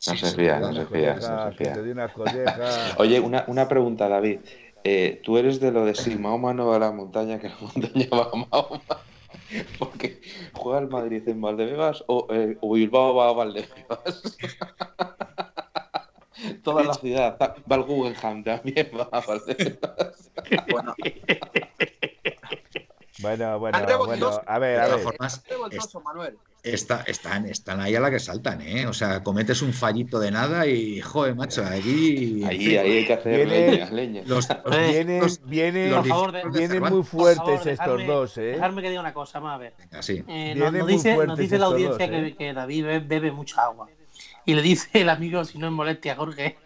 No se fía, no se fía. <laughs> Oye, una, una pregunta, David. Eh, ¿Tú eres de lo de si Mahoma no va a la montaña, que la <laughs> montaña va a Mahoma? <laughs> Porque juega el Madrid en Valdebebas o, eh, o Bilbao va a Valdebebas. Toda la ciudad. Va al Guggenheim también va a Valdebebas. Bueno. Bueno, bueno, bueno, a ver, a ver. Formas, Manuel. Está, están, están ahí a la que saltan, ¿eh? O sea, cometes un fallito de nada y, joder, macho, allí... Ahí, ahí hay que hacer leña, leña. Los, vienen, vienen, muy fuertes estos dos, ¿eh? Dejarme que diga una cosa, más a ver. sí. Eh, nos, dice, nos, dice, la audiencia que, ¿eh? que, David bebe, mucha agua. Y le dice el amigo, si no es molestia, Jorge,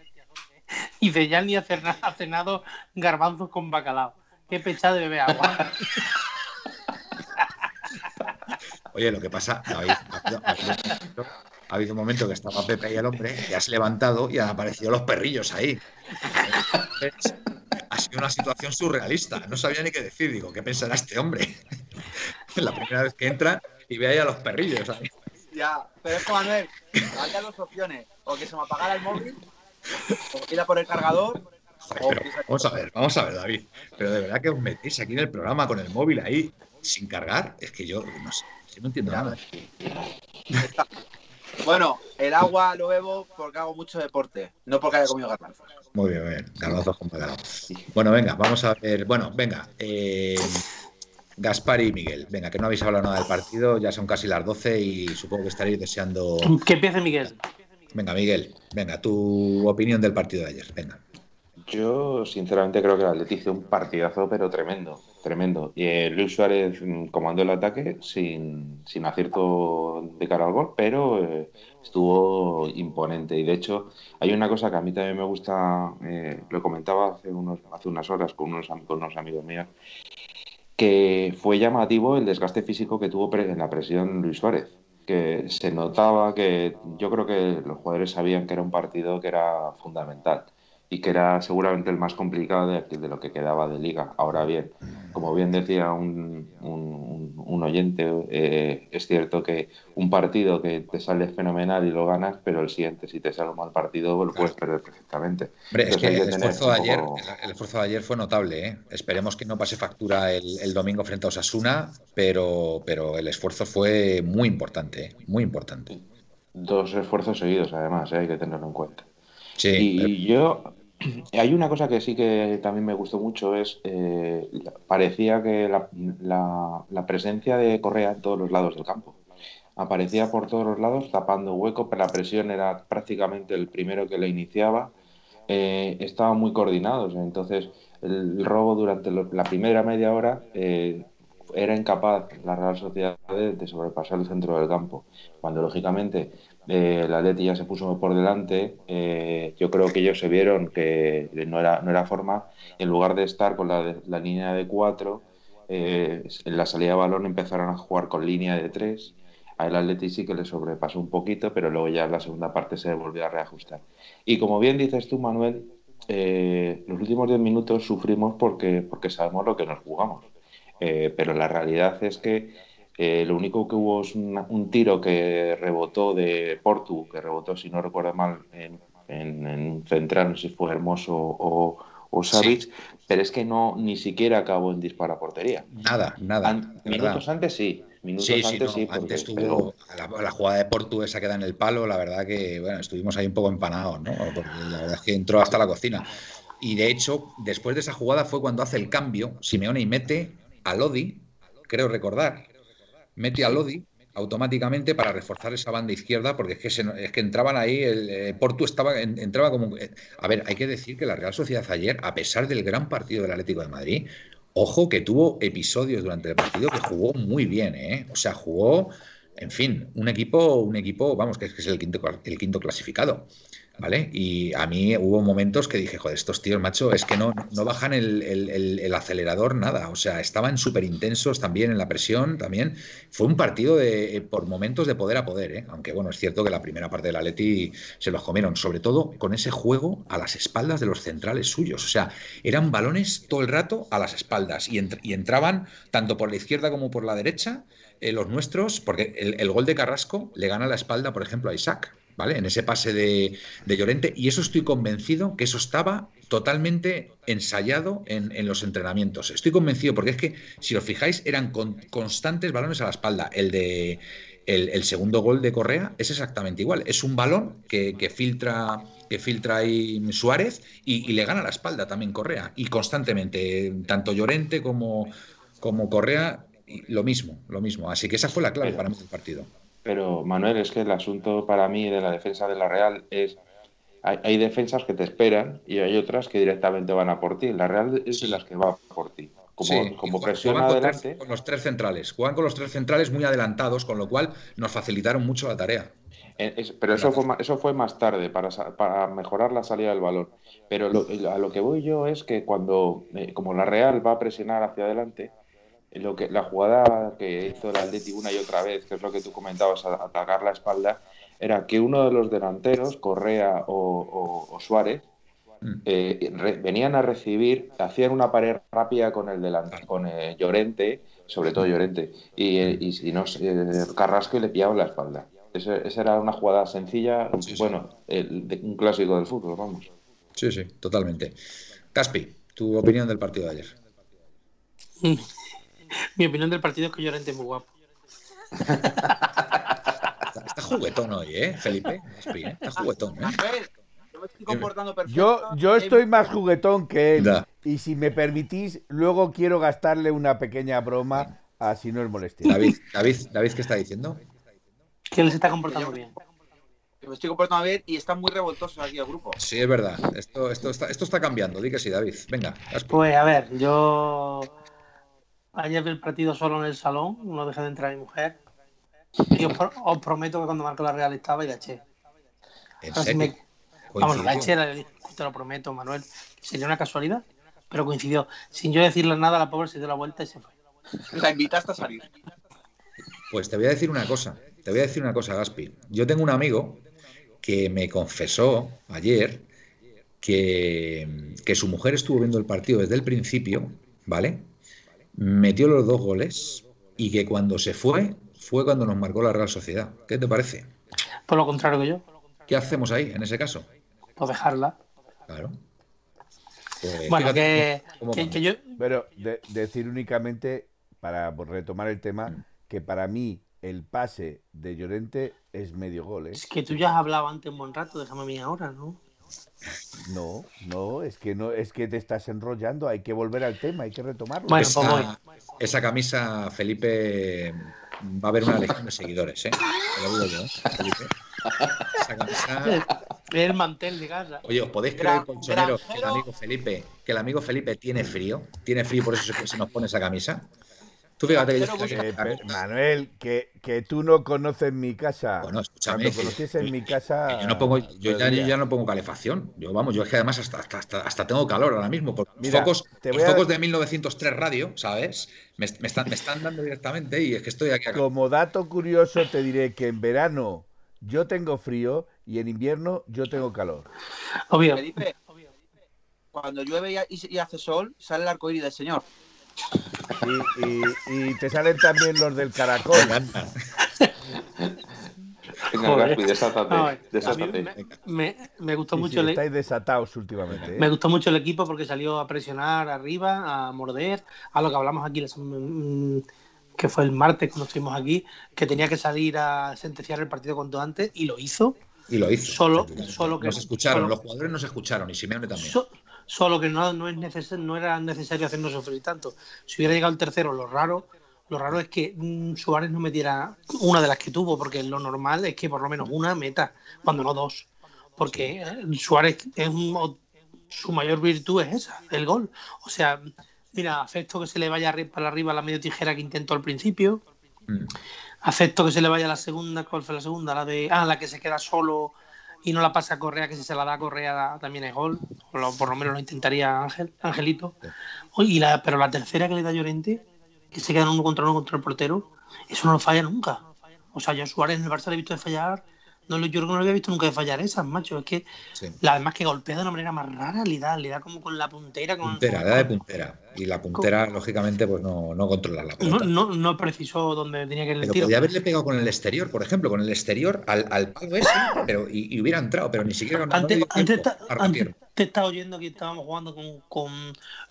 <laughs> dice, ya ni ha cenado garbanzos con bacalao. Qué pechado de beber agua. <laughs> Oye, lo que pasa, ha habido, un momento que estaba Pepe y el hombre, y has levantado y han aparecido los perrillos ahí. ha sido una situación surrealista. No sabía ni qué decir. Digo, ¿qué pensará este hombre? <laughs> la primera vez que entra y ve ahí a los perrillos ahí. Ya, pero es que Manuel, hay dos opciones. O que se me apagara el móvil, o ir a por el cargador, vamos a ver, vamos a ver, David. Pero de verdad que os metéis aquí en el programa con el móvil ahí sin cargar. Es que yo no sé, no entiendo nada. <laughs> Bueno, el agua lo bebo porque hago mucho deporte, no porque haya comido garbanzos. Muy bien, muy bien. Garbanzos con Bueno, venga, vamos a ver. Bueno, venga. Eh, Gaspar y Miguel, venga, que no habéis hablado nada del partido, ya son casi las 12 y supongo que estaréis deseando. Que empiece Miguel. Venga, Miguel, venga, tu opinión del partido de ayer, venga. Yo, sinceramente, creo que el Atleti hizo un partidazo, pero tremendo, tremendo. Y eh, Luis Suárez mm, comandó el ataque sin, sin acierto de cara al gol, pero eh, estuvo imponente. Y de hecho, hay una cosa que a mí también me gusta, eh, lo comentaba hace, unos, hace unas horas con unos, con unos amigos míos, que fue llamativo el desgaste físico que tuvo en la presión Luis Suárez que se notaba que yo creo que los jugadores sabían que era un partido que era fundamental y que era seguramente el más complicado de, de, lo que quedaba de liga. Ahora bien, como bien decía un, un, oyente, eh, es cierto que un partido que te sale fenomenal y lo ganas, pero el siguiente, si te sale un mal partido, lo puedes perder perfectamente. es que, el, esfuerzo de ayer, el, esfuerzo de ayer fue notable. ¿eh? Esperemos que no pase factura el, el, domingo frente a Osasuna, pero, pero el esfuerzo fue muy importante, ¿eh? muy importante. Dos esfuerzos seguidos, además, hay que tenerlo en cuenta. Sí, y yo <clears throat> hay una cosa que sí que también me gustó mucho, es eh, parecía que la, presencia de Correa en todos los lados del campo. Aparecía por todos los lados tapando hueco, pero la presión era prácticamente el primero que le iniciaba. Eh, estaban muy coordinados, entonces el, robo durante la primera media hora eh, era incapaz la Real Sociedad de sobrepasar el centro del campo, cuando lógicamente eh, la Atleti ya se puso por delante, eh, yo creo que ellos se vieron que no era, no era forma, en lugar de estar con la, la línea de cuatro, eh, en la salida de balón empezaron a jugar con línea de tres, a el Atleti sí que le sobrepasó un poquito, pero luego ya la segunda parte se volvió a reajustar. Y como bien dices tú, Manuel, los últimos diez minutos sufrimos porque, porque sabemos lo que nos jugamos, pero la realidad es que eh, lo único que hubo es un tiro que rebotó de Portu, que rebotó, si no recuerdo mal, en, en, central, no sé si fue Hermoso o, o Savic, pero es que no ni siquiera acabó en disparo a portería. Nada, nada. minutos antes sí. Minutos antes sí. antes tuvo la, jugada de Portu esa queda en el palo, la verdad que bueno, estuvimos ahí un poco empanados, ¿no? Porque la verdad es que entró hasta la cocina. Y de hecho, después de esa jugada fue cuando hace el cambio, Simeone y mete a Lodi, creo recordar, mete a Lodi automáticamente para reforzar esa banda izquierda, porque es que, es que entraban ahí, el, eh, Porto estaba, entraba como... Eh, a ver, hay que decir que la Real Sociedad ayer, a pesar del gran partido del Atlético de Madrid, ojo que tuvo episodios durante el partido que jugó muy bien, ¿eh? O sea, jugó, en fin, un equipo, un equipo, vamos, que es, que es el, quinto, el quinto clasificado. ¿Vale? Y a mí hubo momentos que dije, joder, estos tíos, macho, es que no, no bajan el, acelerador nada, o sea, estaban súper intensos también en la presión, también. Fue un partido de, por momentos de poder a poder, ¿eh? aunque bueno, es cierto que la primera parte del Atleti se los comieron, sobre todo con ese juego a las espaldas de los centrales suyos, o sea, eran balones todo el rato a las espaldas y, y entraban tanto por la izquierda como por la derecha. Eh, los nuestros, porque el, el gol de Carrasco le gana la espalda, por ejemplo, a Isaac. ¿Vale? En ese pase de, Llorente. Y eso estoy convencido que eso estaba totalmente ensayado en, los entrenamientos. Estoy convencido, porque es que, si os fijáis, eran constantes balones a la espalda. El de el, segundo gol de Correa es exactamente igual. Es un balón que, filtra que filtra ahí Suárez y, le gana la espalda también Correa. Y constantemente, tanto Llorente como, como Correa, lo mismo, lo mismo. Así que esa fue la clave para mí del partido. Pero Manuel, es que el asunto para mí de la defensa de la Real es hay, defensas que te esperan y hay otras que directamente van a por ti. La Real es de las que va por ti. Como, como presión adelante. Con, los tres centrales. Juegan con los tres centrales muy adelantados, con lo cual nos facilitaron mucho la tarea. Eh, pero eso fue, eso fue más tarde, para, para mejorar la salida del balón. Pero a lo que voy yo es que cuando, eh, como la Real va a presionar hacia adelante, lo que la jugada que hizo el Atleti una y otra vez, que es lo que tú comentabas, atacar la espalda, era que uno de los delanteros, Correa o, Suárez, mm. eh, venían a recibir, hacían una pared rápida con el delante, con eh, Llorente, sobre todo Llorente, y, eh, y si no, Carrasco y le pillaba la espalda. esa era una jugada sencilla, bueno, de, un clásico del fútbol, vamos. Sí, sí, totalmente. Caspi, tu opinión del partido de ayer. <laughs> Mi opinión del partido es que Llorente es muy guapo. Está, juguetón hoy, ¿eh, Felipe? ¿eh? Está juguetón, ¿eh? Yo, yo estoy más juguetón que él. Y si me permitís, luego quiero gastarle una pequeña broma, así no es molestia. David, David, David, ¿qué está diciendo? Que él se está comportando bien. me estoy comportando bien y están muy revoltosos aquí el grupo. Sí, es verdad. Esto, esto, está, esto está cambiando. Di que sí, David. Venga. Pues a ver, yo ayer vi el partido solo en el salón, no dejé de entrar mi mujer. Y os, prometo que cuando marcó la Real estaba y la eché. Vamos, la eché, te lo prometo, Manuel. Sería una casualidad, pero coincidió. Sin yo decirle nada, la pobre se dio la vuelta y se fue. La invitaste a salir. Pues te voy a decir una cosa. Te voy a decir una cosa, Gaspi. Yo tengo un amigo que me confesó ayer que, que su mujer estuvo viendo el partido desde el principio, ¿vale? Metió los dos goles y que cuando se fue, fue cuando nos marcó la Real Sociedad. ¿Qué te parece? Por lo contrario que yo. ¿Qué hacemos ahí, en ese caso? Pues dejarla. Claro. Pues bueno, que, yo... Pero decir únicamente, para retomar el tema, que para mí el pase de Llorente es medio gol. ¿eh? Es que tú ya has hablado antes un buen rato, déjame a mí ahora, ¿no? No, no, es que no, es que te estás enrollando, hay que volver al tema, hay que retomarlo. Bueno, esa, esa camisa, Felipe, va a haber una legión de seguidores, ¿eh? lo digo yo, ¿eh? Felipe. Esa camisa. <laughs> El mantel de casa. Oye, ¿os podéis creer, colchoneros, que el amigo Felipe, que el amigo Felipe tiene frío? Tiene frío, por eso se nos pone esa camisa. Tú fíjate que, Manuel, que, que, tú no conoces mi casa. Bueno, escúchame. Cuando conociese en mi casa. Yo, no pongo, yo ya, no pongo calefacción. Yo, vamos, yo es que además hasta, hasta, hasta, tengo calor ahora mismo. Por focos, los focos de 1903 radio, ¿sabes? Me, me, están, me están dando directamente y es que estoy aquí. Como dato curioso, te diré que en verano yo tengo frío y en invierno yo tengo calor. Obvio. cuando llueve y, hace sol, sale el arcoíris del señor. Y, te salen también los del caracol. me, me, gustó mucho el estáis desatados últimamente. ¿eh? Me gustó mucho el equipo porque salió a presionar arriba, a morder, a lo que hablamos aquí que fue el martes cuando estuvimos aquí, que tenía que salir a sentenciar el partido cuanto antes y lo hizo. Y lo hizo. Solo, solo que. Nos escucharon, los jugadores nos escucharon y Simeone también. Solo que no, no, es neces no era necesario hacernos sufrir tanto. Si hubiera llegado el tercero, lo raro, lo raro es que mm, Suárez no metiera una de las que tuvo, porque lo normal es que por lo menos una meta, cuando no dos. Porque eh, Suárez es su mayor virtud es esa, el gol. O sea, Mira, acepto que se le vaya para arriba la medio tijera que intentó al principio. Mm. Acepto que se le vaya la segunda, ¿cuál fue la segunda? La de. Ah, la que se queda solo y no la pasa a Correa, que si se la da a Correa también es gol. por lo menos lo intentaría Ángel, Angelito. Y la, pero la tercera que le da Llorente, que se queda uno contra uno contra el portero, eso no lo falla nunca. O sea, yo Suárez en el Barça le he visto de fallar no, yo no lo había visto nunca de fallar esas, macho. Es que la, además que golpea de una manera más rara, le da, le da como con la puntera. Con, puntera, le da de puntera. Y la puntera, lógicamente, pues no, no controla la pelota. No, no, no precisó donde tenía que ir el pero tiro. Podría haberle pegado con el exterior, por ejemplo, con el exterior al, al palo ese, pero, y, hubiera entrado, pero ni siquiera con antes, antes, antes te estaba oyendo que estábamos jugando con, con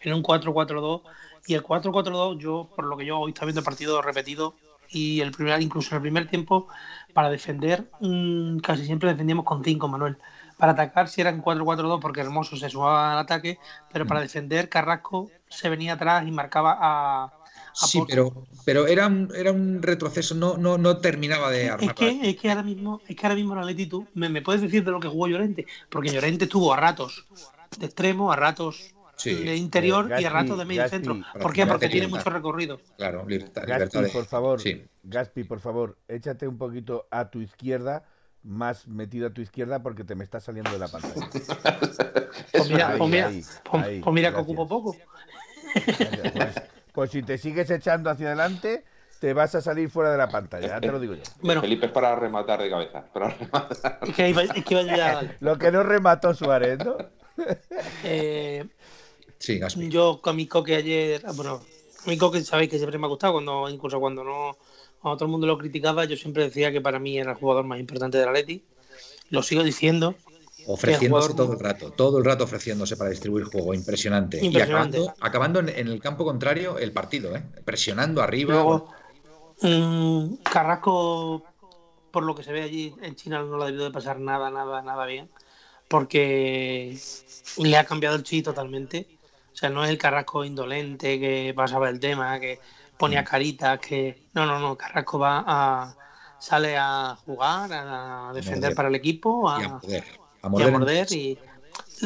en un 4-4-2 y el 4-4-2, yo, por lo que yo hoy estaba viendo el partido repetido, y el primer, incluso en el primer tiempo, para defender, mm, casi siempre defendíamos con 5, Manuel. Para atacar, si eran 4-4-2, porque Hermoso se sumaba al ataque, pero para mm. defender, Carrasco se venía atrás y marcaba a. sí, pero, pero era, un, era un retroceso, no, no, no terminaba de armar. Es que, es que ahora mismo, es que ahora mismo la Leti, me, me puedes decir de lo que jugó Llorente, porque Llorente estuvo a ratos de extremo, a ratos de interior y a rato de medio centro. ¿Por qué? Porque tiene mucho recorrido. Claro, libertad, Gaspi, por favor, Gaspi, por favor, échate un poquito a tu izquierda, más metido a tu izquierda porque te me está saliendo de la pantalla. <laughs> pues mira, pues mira, pues, pues mira que ocupo poco. Pues, pues, si te sigues echando hacia adelante, te vas a salir fuera de la pantalla, ya te lo digo yo. Bueno, Felipe es para rematar de cabeza. Para rematar. Es que iba, que iba a <laughs> Lo que no remató Suárez, ¿no? Eh, Sí, Yo con mi coque ayer, bueno, mi coque sabéis que siempre me ha gustado, cuando incluso cuando no cuando todo el mundo lo criticaba, yo siempre decía que para mí era el jugador más importante de la Leti. Lo sigo diciendo. Ofreciéndose todo el rato, todo el rato ofreciéndose para distribuir juego, impresionante. Y acabando, en, el campo contrario el partido, ¿eh? presionando arriba. Luego, mm, Carrasco, por lo que se ve allí en China, no lo ha debido de pasar nada, nada, nada bien, porque le ha cambiado el chi totalmente o sea, no es el Carrasco indolente que pasaba el tema, que ponía mm. caritas, que. No, no, no. Carrasco va a. sale a jugar, a defender para el equipo, a, a morder, y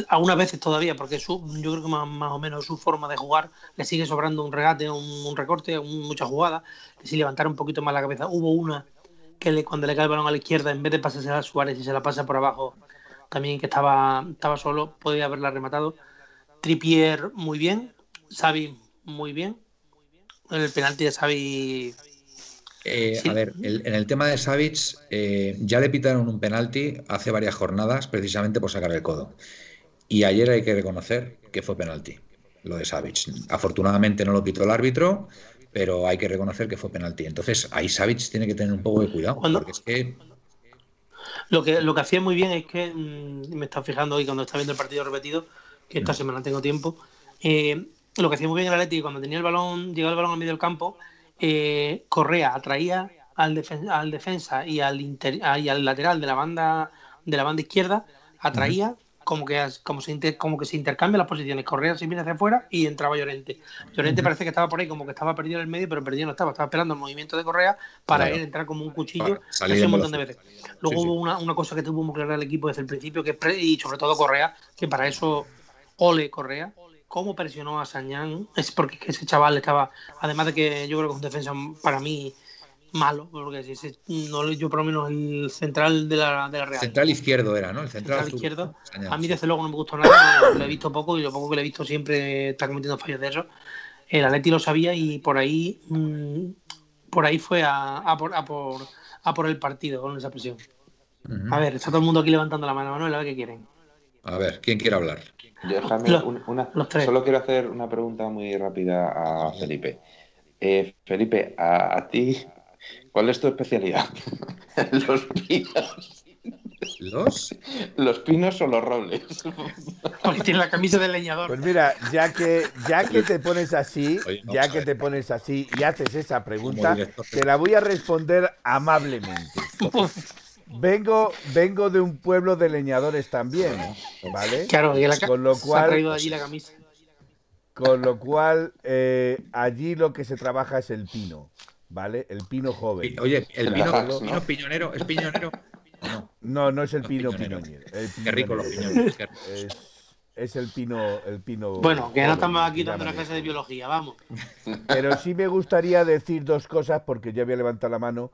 algunas veces todavía, porque su, yo creo que más, o menos su forma de jugar le sigue sobrando un regate, un, recorte, mucha jugada, que si levantara un poquito más la cabeza. Hubo una que le, cuando le cae el balón a la izquierda, en vez de pasarse a Suárez y se la pasa por abajo, también que estaba, estaba solo, podía haberla rematado. Tripier muy bien, Xavi muy bien. El penalti de Xavi eh, a ver, en el tema de Savic, eh, ya le pitaron un penalti hace varias jornadas precisamente por sacar el codo. Y ayer hay que reconocer que fue penalti, lo de Savic. Afortunadamente no lo pitó el árbitro, pero hay que reconocer que fue penalti. Entonces ahí Savic tiene que tener un poco de cuidado, porque es que... Lo que, lo que hacía muy bien es que, mm, me está fijando hoy cuando está viendo el partido repetido, que esta semana tengo tiempo, eh, lo que hacía muy bien el Atleti cuando tenía el balón, llegaba el balón al medio del campo, eh, Correa atraía al, al defensa y al, y al lateral de la banda de la banda izquierda, atraía como que como se como que se intercambian las posiciones. Correa se viene hacia afuera y entraba Llorente. Llorente parece que estaba por ahí como que estaba perdido en el medio, pero perdido no estaba. Estaba esperando el movimiento de Correa para él entrar como un cuchillo un montón de veces. Luego hubo una, una, cosa que tuvo muy clara el equipo desde el principio, que y sobre todo Correa, que para eso ole Correa, cómo presionó a Sañán, es porque ese chaval estaba, además de que yo creo que es un defensa para mí malo, porque ese, no, yo por lo menos el central de la, de la Real. Central izquierdo era, ¿no? El central, izquierdo. a mí desde luego no me gustó nada, lo he visto poco y lo poco que le he visto siempre está cometiendo fallos de eso. El Atleti lo sabía y por ahí mm, por ahí fue a, a, por, a, por, a por el partido con esa presión. A ver, está todo el mundo aquí levantando la mano, Manuel, a ver qué quieren. A ver, ¿quién quiere hablar? solo quiero hacer una pregunta muy rápida a Felipe. Eh, Felipe, a, ti, ¿cuál es tu especialidad? <laughs> los pinos. ¿Los? Los pinos o los robles. <laughs> Porque tiene la camisa de leñador. Pues mira, ya que, ya que te pones así, ya que te pones así y haces esa pregunta, te la voy a responder amablemente. Vengo, vengo de un pueblo de leñadores también, ¿vale? Claro, y la con lo cual, traído allí la camisa. Con lo cual, eh, allí lo que se trabaja es el pino, ¿vale? El pino joven. Oye, el pino, pino piñonero, ¿es piñonero? No, no, no es el pino piñonero. Qué rico los piñones. Es, el pino, el pino. Bueno, que no estamos aquí dando una clase de biología, vamos. Pero sí me gustaría decir dos cosas, porque ya voy a levantar la mano.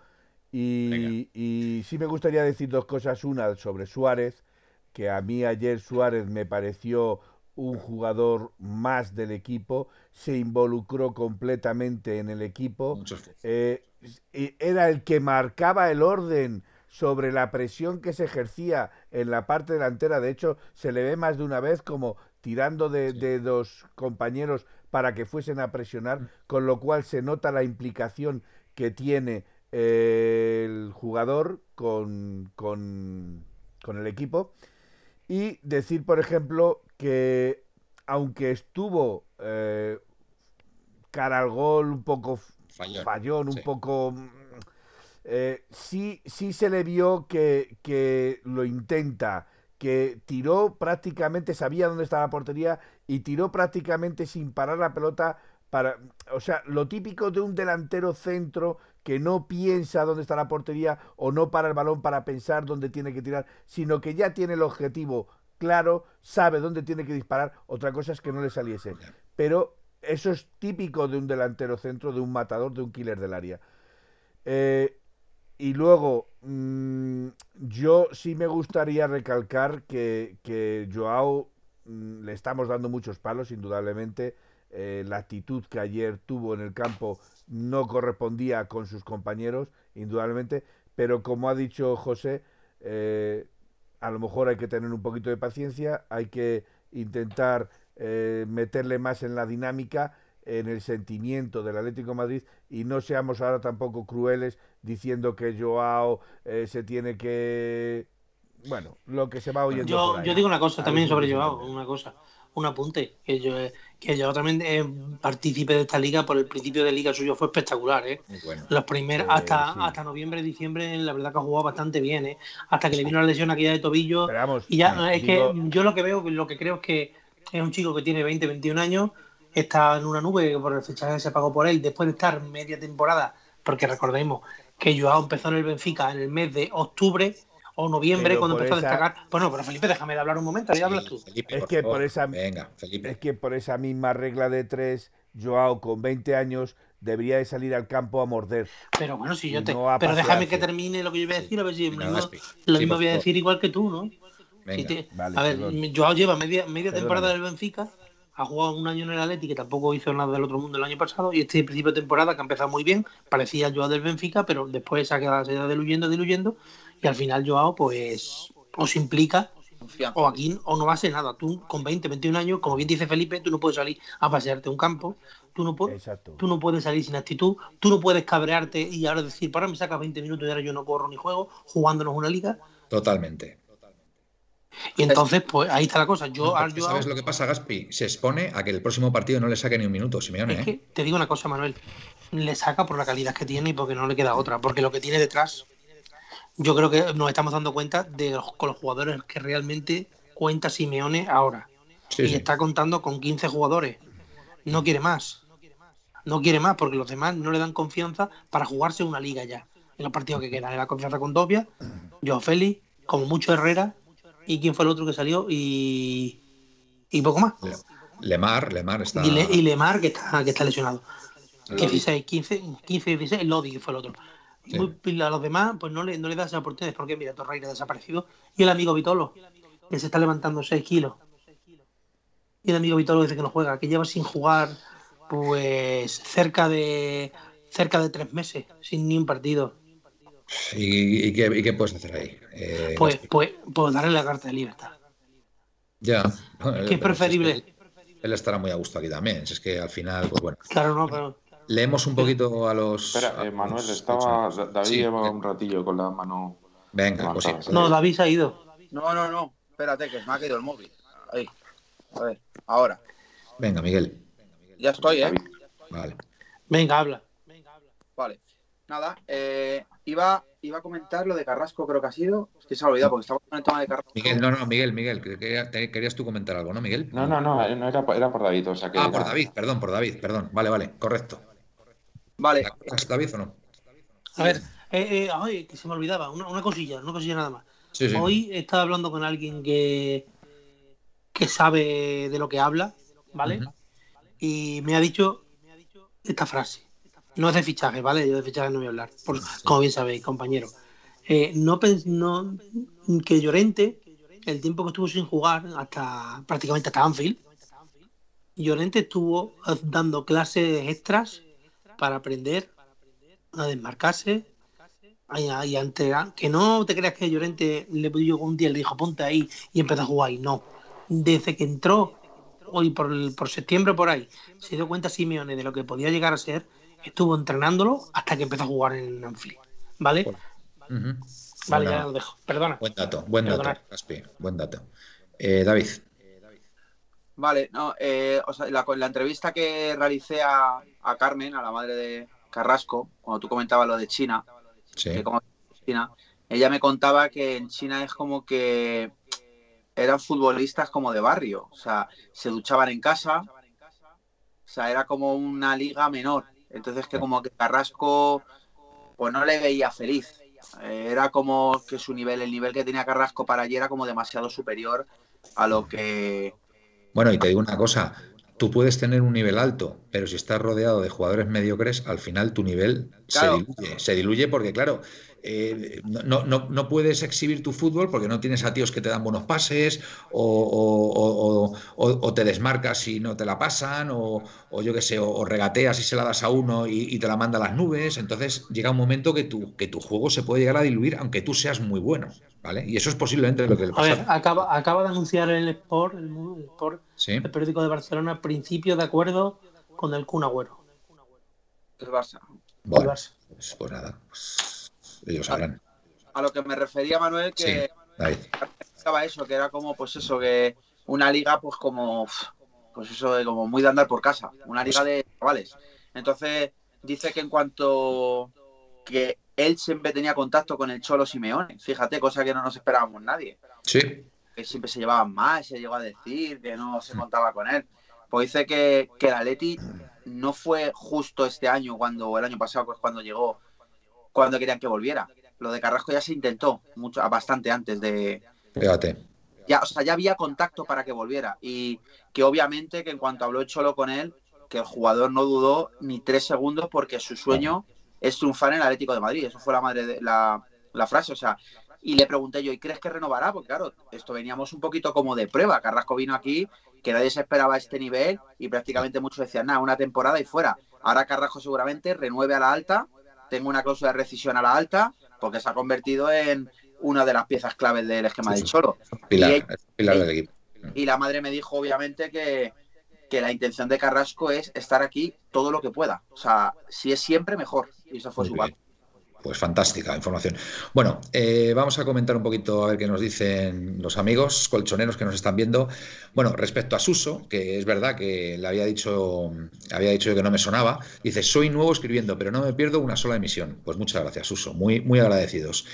Y, sí me gustaría decir dos cosas. Una sobre Suárez, que a mí ayer Suárez me pareció un jugador más del equipo, se involucró completamente en el equipo, eh, era el que marcaba el orden sobre la presión que se ejercía en la parte delantera, de hecho se le ve más de una vez como tirando de, de dos compañeros para que fuesen a presionar, con lo cual se nota la implicación que tiene el jugador con, con, el equipo y decir, por ejemplo, que aunque estuvo eh, cara al gol un poco fallón, un poco... Mm, eh, sí, sí se le vio que, que lo intenta, que tiró prácticamente, sabía dónde estaba la portería y tiró prácticamente sin parar la pelota para, o sea, lo típico de un delantero centro que no piensa dónde está la portería o no para el balón para pensar dónde tiene que tirar, sino que ya tiene el objetivo claro, sabe dónde tiene que disparar. Otra cosa es que no le saliese. Pero eso es típico de un delantero centro, de un matador, de un killer del área. Eh, y luego, mm, yo sí me gustaría recalcar que, que Joao mm, le estamos dando muchos palos, indudablemente. Eh, la actitud que ayer tuvo en el campo no correspondía con sus compañeros, indudablemente, pero como ha dicho José, eh, a lo mejor hay que tener un poquito de paciencia, hay que intentar eh, meterle más en la dinámica, en el sentimiento del Atlético Madrid y no seamos ahora tampoco crueles diciendo que Joao eh, se tiene que bueno, lo que se va oyendo. Yo, yo digo una cosa también sobre Joao, una cosa un apunte, que yo, que yo también eh, partícipe de esta liga, por el principio de liga suyo fue espectacular, ¿eh? Los primeros, hasta, hasta noviembre, diciembre, la verdad que ha jugado bastante bien, ¿eh? Hasta que le vino la lesión aquella de tobillo. y ya, es que yo lo que veo, lo que creo es que es un chico que tiene 20, 21 años, está en una nube por el fechaje que se pagó por él, después de estar media temporada, porque recordemos que Joao empezó en el Benfica en el mes de octubre o noviembre cuando empezó a destacar. Bueno, pero Felipe, déjame de hablar un momento, ahí hablas tú. es que por esa Es que por esa misma regla de tres, Joao con 20 años debería de salir al campo a morder. Pero bueno, si yo te. pero déjame que termine lo que yo voy a decir, a ver si lo mismo voy a decir igual que tú, ¿no? a ver, Joao lleva media, media temporada del Benfica, ha jugado un año en el Atleti, que tampoco hizo nada del otro mundo el año pasado, y este principio de temporada que ha empezado muy bien, parecía el Joao del Benfica, pero después se ha quedado, se ha diluyendo, diluyendo, y al final Joao, pues, os implica o aquí o no va a ser nada. Tú con 20, 21 años, como bien dice Felipe, tú no puedes salir a pasearte un campo, tú no, puedes, tú no puedes salir sin actitud, tú no puedes cabrearte y ahora decir, para me sacas 20 minutos y ahora yo no corro ni juego jugándonos una liga. Totalmente. Y entonces, pues ahí está la cosa. Yo, ¿Sabes lo que pasa, Gaspi? Se expone a que el próximo partido no le saque ni un minuto, Simeone. Es que ¿eh? te digo una cosa, Manuel. Le saca por la calidad que tiene y porque no le queda otra. Porque lo que tiene detrás, yo creo que nos estamos dando cuenta de los, con los jugadores que realmente cuenta Simeone ahora. y está contando con 15 jugadores. No quiere más. No quiere más porque los demás no le dan confianza para jugarse una liga ya. En los partidos que quedan. Le da confianza con Dobia, Joao Félix, como mucho Herrera ¿Y quién fue el otro que salió? Y, y poco más. Lemar, Lemar está. Y, Lemar que está, que está lesionado. 16, 15, 15, 16, Lodi fue el otro. A los demás, pues no le, no le das oportunidades porque mira, Torreira ha desaparecido. Y el amigo Vitolo, que se está levantando 6 kilos. Y el amigo Vitolo dice que no juega, que lleva sin jugar pues cerca de cerca de tres meses, sin ni un partido. ¿Y, qué, puedes hacer ahí? Eh, pues, pues, pues, darle la carta de libertad. Ya. Que es preferible. él estará muy a gusto aquí también. es que al final, pues bueno. Claro, no, pero. Leemos un poquito a los. Espera, eh, Manuel, estaba. David lleva un ratillo con la mano. Venga, pues sí. No, David se ha ido. No, no, no. Espérate, que me ha caído el móvil. Ahí. A ver, ahora. Venga, Miguel. Ya estoy, ¿eh? Vale. Venga, habla. Vale. Nada, eh, iba, iba a comentar lo de Carrasco, creo que ha sido. Es que se ha olvidado porque estaba con el tema de Carrasco. Miguel, no, no, Miguel, Miguel, querías tú comentar algo, ¿no, Miguel? No, no, no, no era, era por David. O sea que ah, por David, perdón, por David, perdón. Vale, vale, correcto. Vale. David o no? A ver, eh, eh, que se me olvidaba, una, una, cosilla, una cosilla nada más. Hoy he estado hablando con alguien que, que sabe de lo que habla, ¿vale? Y me ha dicho esta frase. No es de fichaje, ¿vale? Yo de fichaje no voy a hablar, como bien sabéis, compañero. Eh, no, no que Llorente, el tiempo que estuvo sin jugar, hasta prácticamente hasta Anfield, Llorente estuvo dando clases extras para aprender a desmarcarse y a, entregar. Que no te creas que Llorente le pidió un día le dijo ponte ahí y empezó a jugar y no. Desde que entró hoy por, por septiembre por ahí, se dio cuenta Simeone de lo que podía llegar a ser estuvo entrenándolo hasta que empezó a jugar en Anfield. ¿Vale? Vale, ya lo dejo. Perdona. Buen dato, buen dato, buen dato. Eh, David. Vale, no, eh, o sea, la, la, entrevista que realicé a, Carmen, a la madre de Carrasco, cuando tú comentabas lo de China, China, ella me contaba que en China es como que eran futbolistas como de barrio, o sea, se duchaban en casa, o sea, era como una liga menor. Entonces que como que Carrasco pues no le veía feliz. Eh, era como que su nivel, el nivel que tenía Carrasco para allí era como demasiado superior a lo que... Bueno, y te digo una cosa, tú puedes tener un nivel alto, pero si estás rodeado de jugadores mediocres, al final tu nivel se diluye. Se diluye porque, claro, eh, no, no, no, puedes exhibir tu fútbol porque no tienes a tíos que te dan buenos pases o, te desmarcas y no te la pasan o, yo qué sé, o, regateas y se la das a uno y, te la manda a las nubes. Entonces llega un momento que tu, que tu juego se puede llegar a diluir aunque tú seas muy bueno. ¿Vale? Y eso es posiblemente lo que le pasa. A ver, acaba, acaba de anunciar el Sport, el, Sport, el periódico de Barcelona, principio de acuerdo con el Kun Agüero. El Barça. Bueno, pues, pues nada. Pues a, lo que me refería, Manuel, que estaba eso, que era como, pues eso, que una liga, pues como, pues eso, de como muy de andar por casa, una liga de chavales. Entonces, dice que en cuanto que él siempre tenía contacto con el Cholo Simeone, fíjate, cosa que no nos esperábamos nadie. Sí. Que siempre se llevaban más, se llegó a decir que no se contaba con él. Pues dice que, que el Atleti no fue justo este año, cuando, el año pasado, pues cuando llegó cuando querían que volviera. Lo de Carrasco ya se intentó mucho, bastante antes de. Fíjate. Ya, o sea, ya había contacto para que volviera. Y que obviamente que en cuanto habló Cholo con él, que el jugador no dudó ni tres segundos porque su sueño es triunfar en el Atlético de Madrid. Eso fue la madre de la, la frase. O sea, y le pregunté yo, ¿y crees que renovará? Porque claro, esto veníamos un poquito como de prueba. Carrasco vino aquí, que nadie se esperaba a este nivel y prácticamente muchos decían, nada, una temporada y fuera. Ahora Carrasco seguramente renueve a la alta, tengo una cláusula de rescisión a la alta, porque se ha convertido en una de las piezas claves del esquema del Cholo. Pilar, pilar del equipo. Y la madre me dijo, obviamente, que, que la intención de Carrasco es estar aquí todo lo que pueda. O sea, si es siempre, mejor. Y eso fue su valor. Pues fantástica información. Bueno, eh, vamos a comentar un poquito a ver qué nos dicen los amigos colchoneros que nos están viendo. Bueno, respecto a Suso, que es verdad que le había dicho, había dicho que no me sonaba, dice, soy nuevo escribiendo, pero no me pierdo una sola emisión. Pues muchas gracias, Suso, muy, muy agradecidos.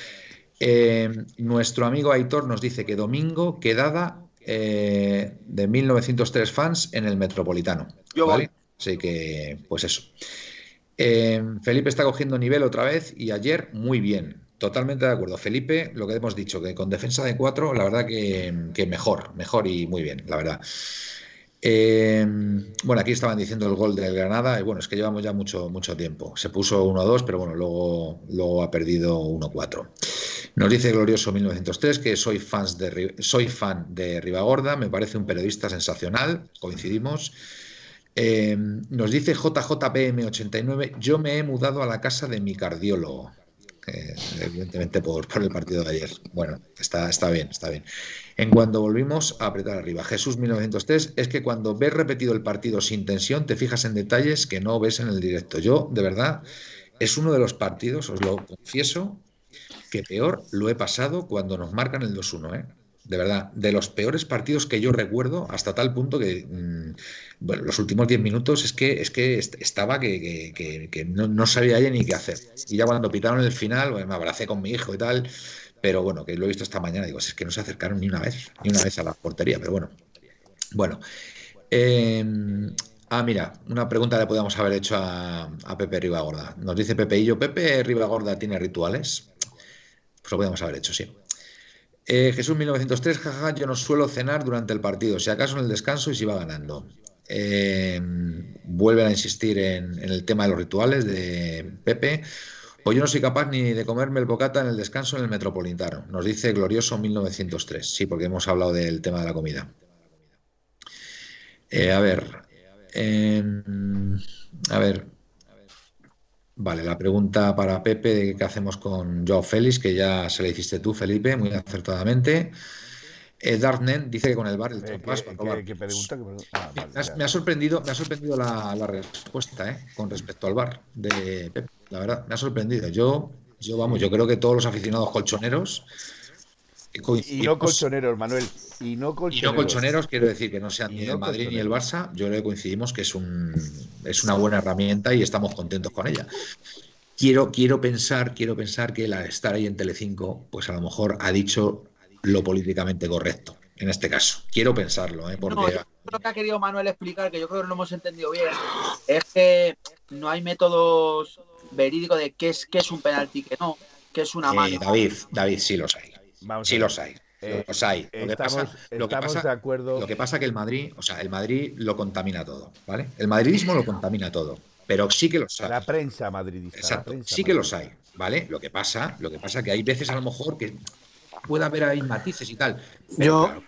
Eh, nuestro amigo Aitor nos dice que domingo quedada eh, de 1903 fans en el Metropolitano. ¿vale? Así que, pues eso. Eh, Felipe está cogiendo nivel otra vez y ayer muy bien. Totalmente de acuerdo. Felipe, lo que hemos dicho, que con defensa de cuatro, la verdad que, mejor, mejor y muy bien, la verdad. Eh, bueno, aquí estaban diciendo el gol del Granada, y bueno, es que llevamos ya mucho, mucho tiempo. Se puso 1-2, pero bueno, luego, luego ha perdido 1-4. Nos dice Glorioso 1903 que soy, fans de, soy fan de Ribagorda, me parece un periodista sensacional, coincidimos. Eh, nos dice JJPM89, yo me he mudado a la casa de mi cardiólogo. Evidentemente por, por, el partido de ayer. Bueno, está, está bien, está bien. En cuando volvimos a apretar arriba, Jesús 1903, es que cuando ves repetido el partido sin tensión, te fijas en detalles que no ves en el directo. Yo, de verdad, es uno de los partidos, os lo confieso, que peor lo he pasado cuando nos marcan el 2-1, ¿eh? de verdad, de los peores partidos que yo recuerdo, hasta tal punto que mm, bueno, los últimos 10 minutos es que, es que estaba que, no, sabía ya ni qué hacer. Y ya cuando pitaron el final, me abracé con mi hijo y tal, pero bueno, que lo he visto esta mañana, digo, es que no se acercaron ni una vez, ni una vez a la portería, pero bueno. Bueno. Em, ah, mira, una pregunta le podíamos haber hecho a, a Pepe Ribagorda. Nos dice Pepe y yo, ¿Pepe Ribagorda tiene rituales? Pues lo podíamos haber hecho, sí. Eh, Jesús 1903, jaja, yo no suelo cenar durante el partido, si acaso en el descanso y si va ganando. Eh, vuelven a insistir en, el tema de los rituales de Pepe. O yo no soy capaz ni de comerme el bocata en el descanso en el Metropolitano, nos dice Glorioso 1903. Sí, porque hemos hablado del tema de la comida. Eh, a ver. a ver, Vale, la pregunta para Pepe de qué hacemos con Joao Félix, que ya se le hiciste tú, Felipe, muy acertadamente. Eh, Darknet dice que con el bar el eh, ¿Qué, pregunta? Ah, me, ha sorprendido, me ha sorprendido la, respuesta eh, con respecto al bar de Pepe. La verdad, me ha sorprendido. Yo, yo vamos, yo creo que todos los aficionados colchoneros y no colchoneros, Manuel. Y no colchoneros. quiero decir que no sean ni el Madrid ni el Barça. Yo creo que coincidimos que es, un, es una buena herramienta y estamos contentos con ella. Quiero, quiero pensar, quiero pensar que la estar ahí en Telecinco, pues a lo mejor ha dicho lo políticamente correcto en este caso. Quiero pensarlo, ¿eh? porque... lo que ha querido Manuel explicar, que yo creo que no lo hemos entendido bien, es que no hay métodos verídicos de qué es, qué es un penalti, que no, que es una eh, mano. David, David, sí los hay sí los hay. Eh, los hay. Lo que pasa, lo que pasa, de acuerdo. Lo que pasa que el Madrid, o sea, el Madrid lo contamina todo, ¿vale? El madridismo lo contamina todo, pero sí que los hay. La prensa madridista. Exacto, sí que los hay, ¿vale? Lo que pasa, lo que pasa que hay veces a lo mejor que puede haber ahí matices y tal. yo,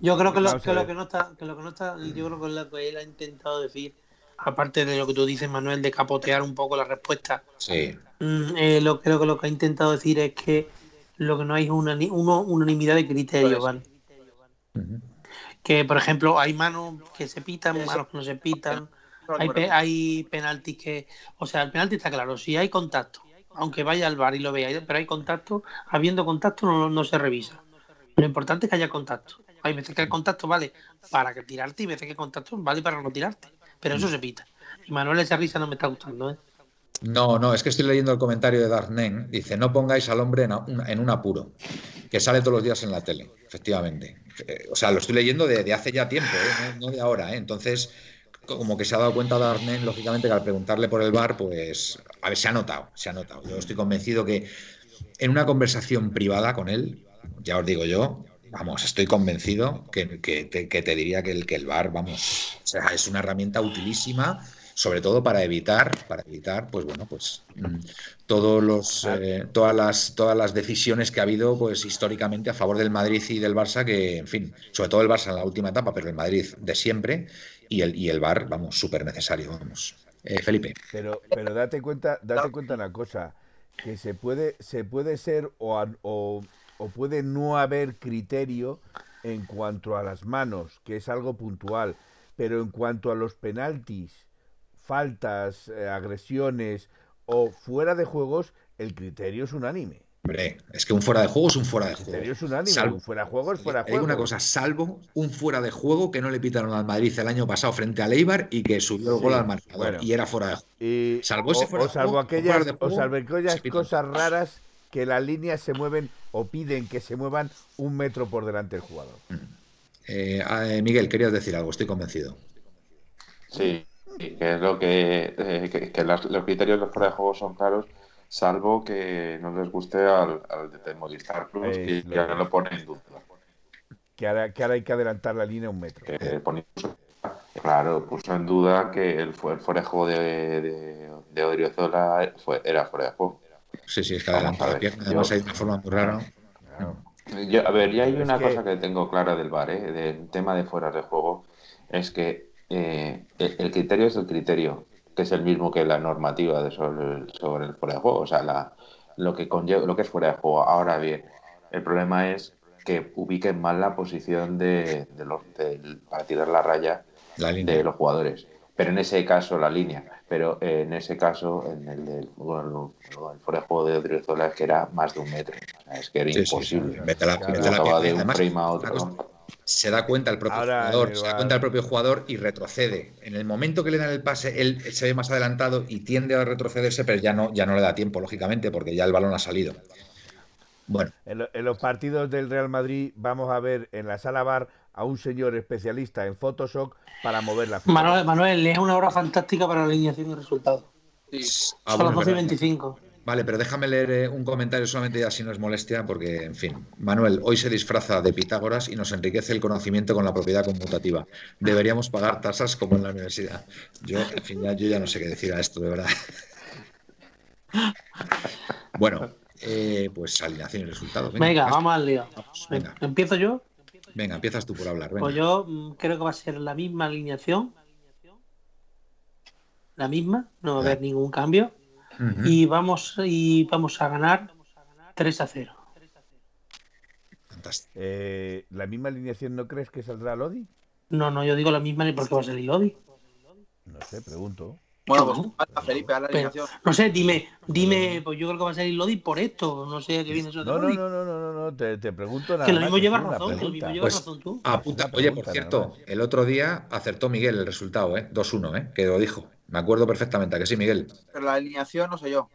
yo creo que lo, que lo, que no está, que lo que no está, yo creo que lo que él ha intentado decir, aparte de lo que tú dices, Manuel, de capotear un poco la respuesta. Sí. Mm, eh, lo creo que lo que ha intentado decir es que lo que no hay es una unanimidad de criterios, ¿vale? Que, por ejemplo, hay manos que se pitan, manos que no se pitan, hay, hay penaltis que... O sea, el penalti está claro, si hay contacto, aunque vaya al bar y lo vea, pero hay contacto, habiendo contacto no, no se revisa. Lo importante es que haya contacto. Hay veces que el contacto vale para que tirarte y veces que el contacto vale para no tirarte. Pero eso se pita. Y Manuel, esa risa no me está gustando, ¿eh? No, no, es que estoy leyendo el comentario de Darnen. Dice, no pongáis al hombre en, un apuro, que sale todos los días en la tele, efectivamente. Eh, o sea, lo estoy leyendo de, hace ya tiempo, ¿eh? no, de ahora. ¿eh? Entonces, como que se ha dado cuenta Darnen, lógicamente, que al preguntarle por el bar, pues, a ver, se ha notado, se ha notado. Yo estoy convencido que en una conversación privada con él, ya os digo yo, vamos, estoy convencido que, te diría que el, que el bar, vamos, o sea, es una herramienta utilísima sobre todo para evitar, para evitar, pues bueno, pues mm, todos los, eh, todas las, todas las decisiones que ha habido, pues históricamente a favor del Madrid y del Barça, que, en fin, sobre todo el Barça en la última etapa, pero el Madrid de siempre y el y el Bar, vamos, súper necesario, vamos. Eh, Felipe. Pero, pero date cuenta, date cuenta una cosa, que se puede, se puede ser o, o, o puede no haber criterio en cuanto a las manos, que es algo puntual, pero en cuanto a los penaltis faltas, eh, agresiones o fuera de juegos, el criterio es unánime. Hombre, es que un fuera de juego es un fuera de juego. El criterio es unánime, un fuera de juego es fuera de juego. Hay una cosa, salvo un fuera de juego que no le pitaron al Madrid el año pasado frente al Eibar y que subió el gol al marcador y era fuera de juego. Y, salvo ese fuera o, salvo aquellas, o salvo aquellas cosas raras que las líneas se mueven o piden que se muevan un metro por delante del jugador. Mm. Eh, eh, Miguel, querías decir algo, estoy convencido. Sí, que es lo que, eh, que, los criterios de fuera de juego son claros, salvo que no les guste al, al de Movistar Plus, y que ahora lo pone en duda. Que ahora, que ahora hay que adelantar la línea un metro. claro, puso en duda que el, fuera de juego de, de, de Odriozola fue, era fuera de juego. Sí, sí, es que adelanta la pierna, además hay una forma muy rara. a ver, ya hay una cosa que tengo clara del bar, ¿eh? del tema de fuera de juego, es que eh, el, criterio es el criterio, que es el mismo que la normativa de sobre, el, sobre el fuera de juego, o sea, la, lo, que conlleva, lo que es fuera de juego. Ahora bien, el problema es que ubiquen mal la posición de, los, para tirar la raya de los jugadores. Pero en ese caso, la línea. Pero eh, en ese caso, en el del bueno, el fuera de juego de Odriozola es que era más de un metro. es que era imposible. de un frame a otro se da cuenta el propio jugador, se da cuenta el propio jugador y retrocede. En el momento que le dan el pase, él se ve más adelantado y tiende a retrocederse, pero ya no, ya no le da tiempo, lógicamente, porque ya el balón ha salido. Bueno. En, los partidos del Real Madrid vamos a ver en la sala bar a un señor especialista en Photoshop para mover la Manuel, Manuel, es una hora fantástica para la alineación y resultados. Sí. Son las 12 y 25. Vale, pero déjame leer eh, un comentario solamente ya si no es molestia, porque, en fin, Manuel, hoy se disfraza de Pitágoras y nos enriquece el conocimiento con la propiedad conmutativa. Deberíamos pagar tasas como en la universidad. Yo, en fin, ya, yo ya no sé qué decir a esto, de verdad. Bueno, eh, pues alineación y resultados. Venga, vamos al lío. ¿Empiezo yo? Venga, empiezas tú por hablar. Pues yo mm, creo que va a ser la misma alineación. La misma, no va a haber ningún cambio y, vamos, y vamos a ganar 3 a 0. Eh, ¿La misma alineación no crees que saldrá Lodi? No, no, yo digo la misma porque va a salir Lodi. No sé, pregunto. Bueno, pues Felipe a la alineación. no sé, dime, dime, pues yo creo que va a salir Lodi por esto. No sé qué viene eso de no, no, no, no, no, no, te, te pregunto nada. Que lo mismo llevas razón, que lo mismo llevas pues, razón tú. Apunta, oye, por cierto, el otro día acertó Miguel el resultado, ¿eh? 2-1, ¿eh? Que lo dijo. Me acuerdo perfectamente, que sí, Miguel? Pero la alineación no sé yo.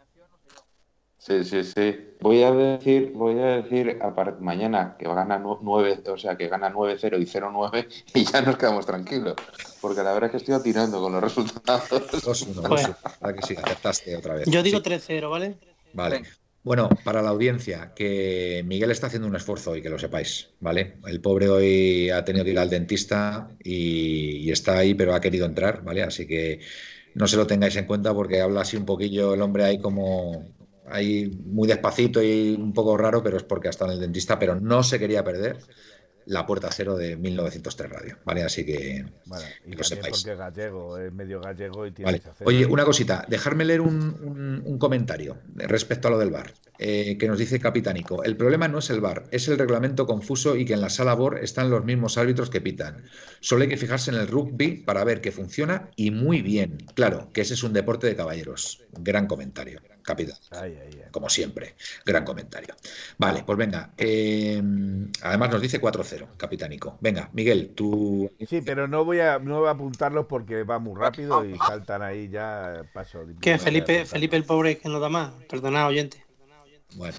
Sí, sí, sí. Voy a decir, voy a decir mañana que gana 9, o sea, que gana 9-0 y 0-9 <laughs> y ya nos quedamos tranquilos. Porque la verdad es que estoy atirando con los resultados. 2-1, que sí, acertaste otra vez. Yo digo 3-0, ¿vale? Vale. Bueno, para la audiencia, que Miguel está haciendo un esfuerzo y que lo sepáis, ¿vale? El pobre hoy ha tenido que ir al dentista y está ahí, pero ha querido entrar, ¿vale? Así que no se lo tengáis en cuenta porque habla así un poquillo el hombre ahí como ahí muy despacito y un poco raro, pero es porque ha en el dentista, pero no se quería perder la puerta cero de 1903 Radio, ¿vale? Así que, y lo sepáis. Porque gallego, es medio gallego y tiene Oye, una cosita, dejarme leer un, un, comentario respecto a lo del bar, eh, que nos dice Capitánico. El problema no es el bar, es el reglamento confuso y que en la sala BOR están los mismos árbitros que pitan. Solo hay que fijarse en el rugby para ver que funciona y muy bien. Claro, que ese es un deporte de caballeros. Gran comentario. Capitán. Como siempre. Gran comentario. Vale, pues venga. Eh, además nos dice 4-0, Capitánico. Venga, Miguel, tú. Sí, pero no voy a, no voy a apuntarlos porque va muy rápido y saltan ahí ya paso. ¿Qué, Felipe, Felipe el pobre que no da más? Perdona, oyente. Bueno.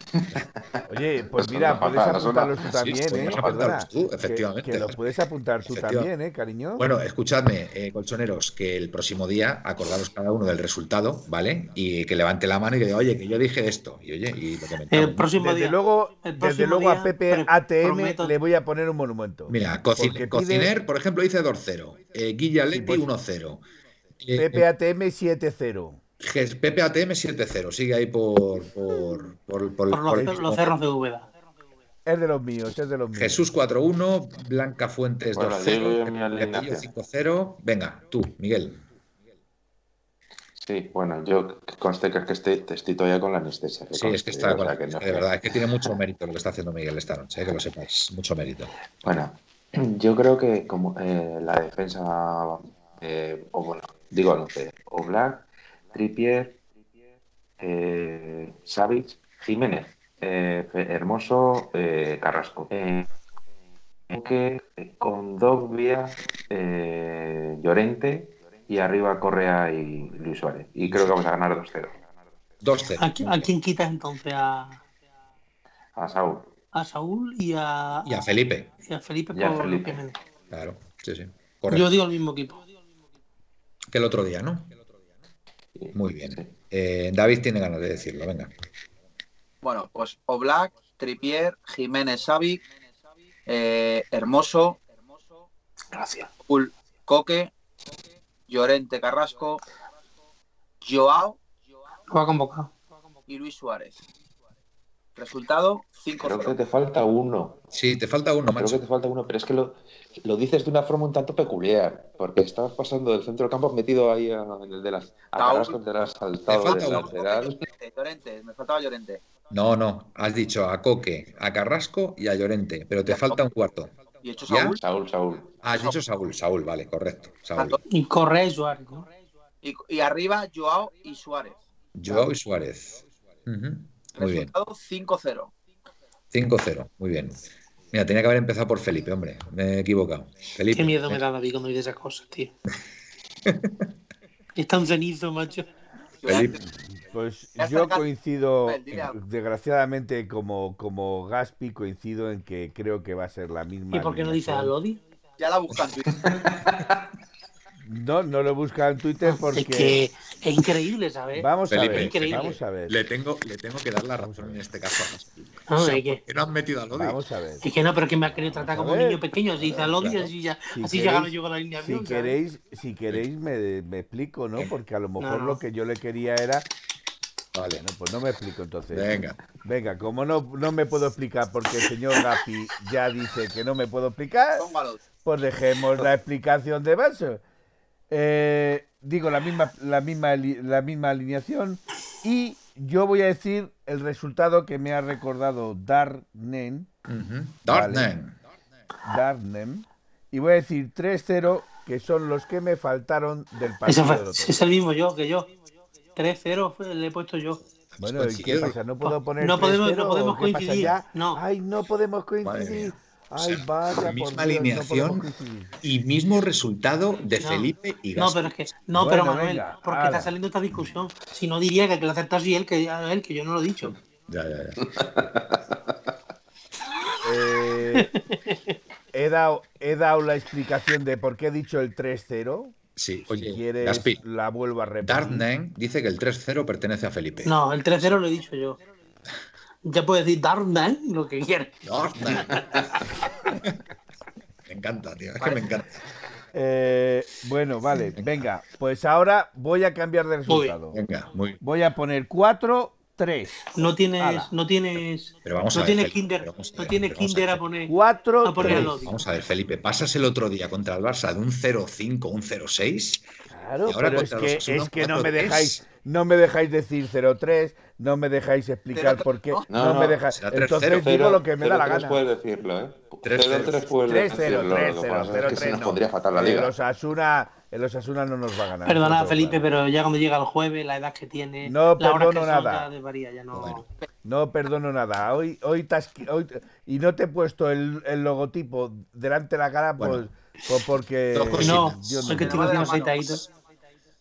Oye, <laughs> pues mira, puedes apuntarlos tú también, ¿eh? Perdona, tú, efectivamente. Que, lo puedes apuntar tú también, ¿eh, cariño? Bueno, escuchadme, eh, colchoneros, que el próximo día acordaros cada uno del resultado, ¿vale? Y que levante la mano y que diga, oye, que yo dije esto. Y oye, y lo comentamos. El próximo desde día. Luego, desde luego a Pepe ATM le voy a poner un monumento. Mira, Cociner, por ejemplo, dice 2-0. Eh, Guilla Leti, 1-0. Pues Pepe ATM 7-0. Pepe ATM 7-0, sigue ahí por, por, por, por, los, cerros de Úbeda. Es de los míos, es de los míos. Jesús 4-1, Blanca Fuentes 2-0, 5-0. Venga, tú, Miguel. Sí, bueno, yo conste que, que estoy, estoy todavía con la anestesia. Sí, es que está con la, que de verdad, es que tiene mucho mérito lo que está haciendo Miguel esta noche, eh, que lo sepáis, mucho mérito. Bueno, yo creo que como eh, la defensa, eh, o bueno, digo, no sé, o Black Trippier, eh, Jiménez, eh, Hermoso, eh, Carrasco. Eh, que con dos vías, Llorente y arriba Correa y Luis Suárez. Y creo que vamos a ganar 2-0. 2-0. ¿A, quién quitas entonces? A... a Saúl. A Saúl y a... Y a Felipe. Y a Felipe, y a Felipe. Claro, sí, sí. Yo digo el mismo equipo. Que el otro día, ¿no? Muy bien. Eh, David tiene ganas de decirlo, venga. Bueno, pues Oblak, Tripier, Jiménez Savic, eh, Hermoso, Gracias. Coque, Llorente Carrasco, Joao. Lo ha convocado. Y Luis Suárez. Resultado 5 Creo que te falta uno. Sí, te falta uno, Creo que te falta uno, pero es que lo, lo, dices de una forma un tanto peculiar, porque estás pasando del centro del campo metido ahí en el de las a Carrasco, te has saltado del lateral. Llorente, me faltaba Llorente. No, no, has dicho a Coque, a Carrasco y a Llorente, pero te falta un cuarto. ¿Y hecho Saúl? Saúl, Saúl. Ah, has dicho Saúl, Saúl, vale, correcto. Saúl. Y Correa y Suárez. Y, y, arriba Joao y Suárez. Joao y Suárez. Muy bien. 5-0. 5-0, muy bien. Mira, tenía que haber empezado por Felipe, hombre. Me he equivocado. Felipe. Qué miedo me da David cuando dice esas cosas, tío. es tan cenizo, macho. Felipe. Pues yo coincido, desgraciadamente, como, como Gaspi, coincido en que creo que va a ser la misma. ¿Y por qué no dices a Lodi? Ya la buscan. <laughs> No, no lo busca en Twitter porque. Es que es increíble, ¿sabes? Vamos a ver. Vamos a ver. Le tengo, le tengo que dar la razón en este caso a No, que... no han metido a Lodi. Vamos a ver. Es que no, pero que me ha querido tratar como un niño pequeño. Así dice a Lodi, así ya, si así ya yo con la línea Si queréis, si queréis me, me, explico, ¿no? Porque a lo mejor lo que yo le quería era. Vale, no, pues no me explico entonces. Venga. Venga, como no, no me puedo explicar porque el señor Gapi ya dice que no me puedo explicar, pues dejemos la explicación de vaso. Eh, digo la misma, la, misma, la misma alineación y yo voy a decir el resultado que me ha recordado Darnen. Darnen. Darnen. Y voy a decir 3-0, que son los que me faltaron del partido. es el mismo yo que yo. 3-0 le he puesto yo. Bueno, ¿y qué pasa? ¿No puedo poner no podemos, no podemos coincidir. No. Ay, no podemos coincidir. Ay, vaya, misma alineación y mismo resultado de Felipe y Gaspi. No, pero es que, no, pero Manuel, porque está saliendo esta discusión. Si no diría que, que lo aceptas y él que, él, que yo no lo he dicho. Ya, ya, ya. eh, he, dado, he dado la explicación de por qué he dicho el 3-0. Sí, oye, si quieres, Gaspi, la vuelvo a repetir. Darnen dice que el 3-0 pertenece a Felipe. No, el 3-0 lo he dicho yo. Ya puedes decir Darkman, lo que quieras. <laughs> me encanta, tío. Es que me encanta. Eh, bueno, vale, venga. Pues ahora voy a cambiar de resultado. Venga, muy Voy a poner 4, 3. No tienes, no tienes, pero vamos no a tienes Kinder, no tienes Kinder a, poner 4, a poner Vamos a ver, Felipe, pasas el otro día contra el Barça de un 0-5, un 0-6. Claro, pero es que, es que no me dejáis, no me dejáis decir 0-3, no me dejáis explicar por qué. No, me dejáis. Entonces digo lo que me da la gana. puedes decirlo, ¿eh? 3-0 puedes decirlo. 3-0, Es que se nos pondría fatal la liga. El Osasuna, el Osasuna no nos va a ganar. Perdona, Felipe, pero ya cuando llega el jueves, la edad que tiene. No la perdono hora que nada. No... no perdono nada. Hoy, hoy, hoy, y no te he puesto el, el logotipo delante de la cara, pues, pues porque. No, no, que estoy haciendo aceitaditos.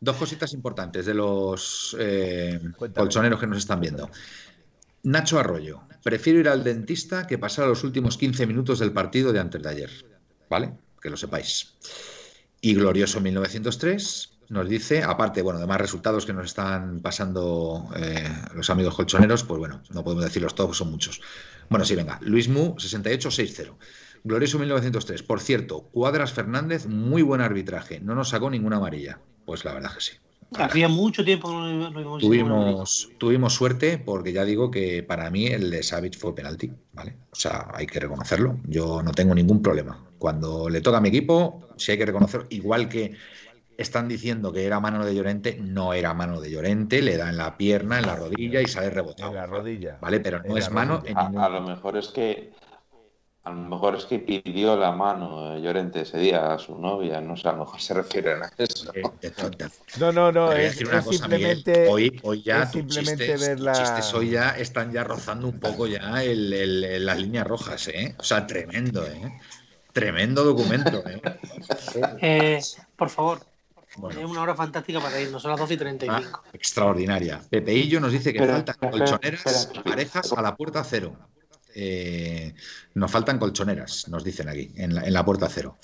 Dos cositas importantes de los eh, colchoneros que nos están viendo. Nacho Arroyo, prefiero ir al dentista que pasar los últimos 15 minutos del partido de antes de ayer. ¿Vale? Que lo sepáis. Y Glorioso 1903 nos dice, aparte, bueno, de más resultados que nos están pasando eh, los amigos colchoneros, pues bueno, no podemos decirlos todos, son muchos. Bueno, sí, venga. Luis Mu, 68-60. Glorioso 1903. Por cierto, Cuadras Fernández, muy buen arbitraje. No nos sacó ninguna amarilla. Pues la verdad que sí. Hacía mucho tiempo que no, tuvimos, tuvimos suerte porque ya digo que para mí el de Savage fue penalti, ¿vale? O sea, hay que reconocerlo. Yo no tengo ningún problema. Cuando le toca a mi equipo, sí hay que reconocerlo. Igual que están diciendo que era mano de Llorente, no era mano de Llorente, le da en la pierna, en la rodilla y sale rebotado. En la rodilla. ¿Vale? Pero no es mano. a, lo mejor es que a lo mejor es que pidió la mano eh, Llorente ese día a su novia, no sé, a lo mejor se refieren a eso. No, no, no, es, simplemente. hoy, hoy ya simplemente chistes, ver la... chistes hoy ya están ya rozando un poco ya el, las líneas rojas, ¿eh? O sea, tremendo, ¿eh? Tremendo documento, ¿eh? <laughs> eh por favor, es una hora fantástica para irnos, son las 12 y 35. Ah, extraordinaria. Pepeillo nos dice que faltan colchoneras parejas a la puerta cero. Eh, nos faltan colchoneras, nos dicen aquí, en la, puerta cero.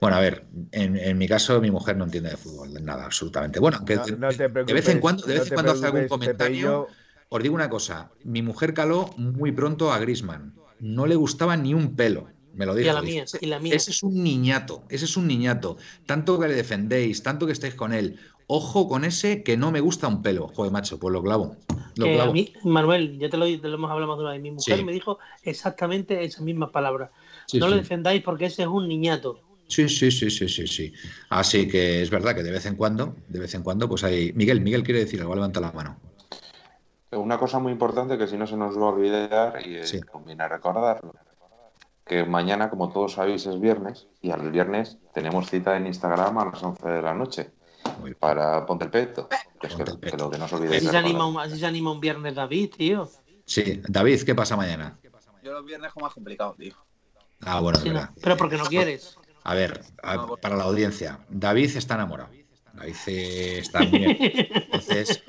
Bueno, a ver, en, mi caso mi mujer no entiende de fútbol, nada, absolutamente. Bueno, de, vez en cuando, de vez en cuando hace algún comentario. Os digo una cosa, mi mujer caló muy pronto a Grisman. No le gustaba ni un pelo. Me lo dijo. Ese es un niñato, ese es un niñato. Tanto que le defendéis, tanto que estéis con él. Ojo con ese que no me gusta un pelo. Joder, macho, pues lo clavo. a mí, Manuel, ya te lo, hemos hablado más de una vez. Mi mujer me dijo exactamente esas mismas palabras. no lo defendáis porque ese es un niñato. Sí, sí, sí, sí, sí, sí. Así que es verdad que de vez en cuando, de vez en cuando, pues hay. Miguel, Miguel quiere decir algo, levanta la mano. Una cosa muy importante que si no se nos va a olvidar y conviene recordarlo. Que mañana, como todos sabéis, es viernes y al viernes tenemos cita en Instagram a las 11 de la noche para Ponte el Peto. Que, que, lo que no os olvidéis. Así se, anima un, así se anima un viernes David, tío. Sí, David, ¿qué pasa mañana? Yo los viernes como más complicado, tío. Ah, bueno, pero porque no quieres. A ver, para la audiencia, David está enamorado. David está bien. <laughs> Entonces,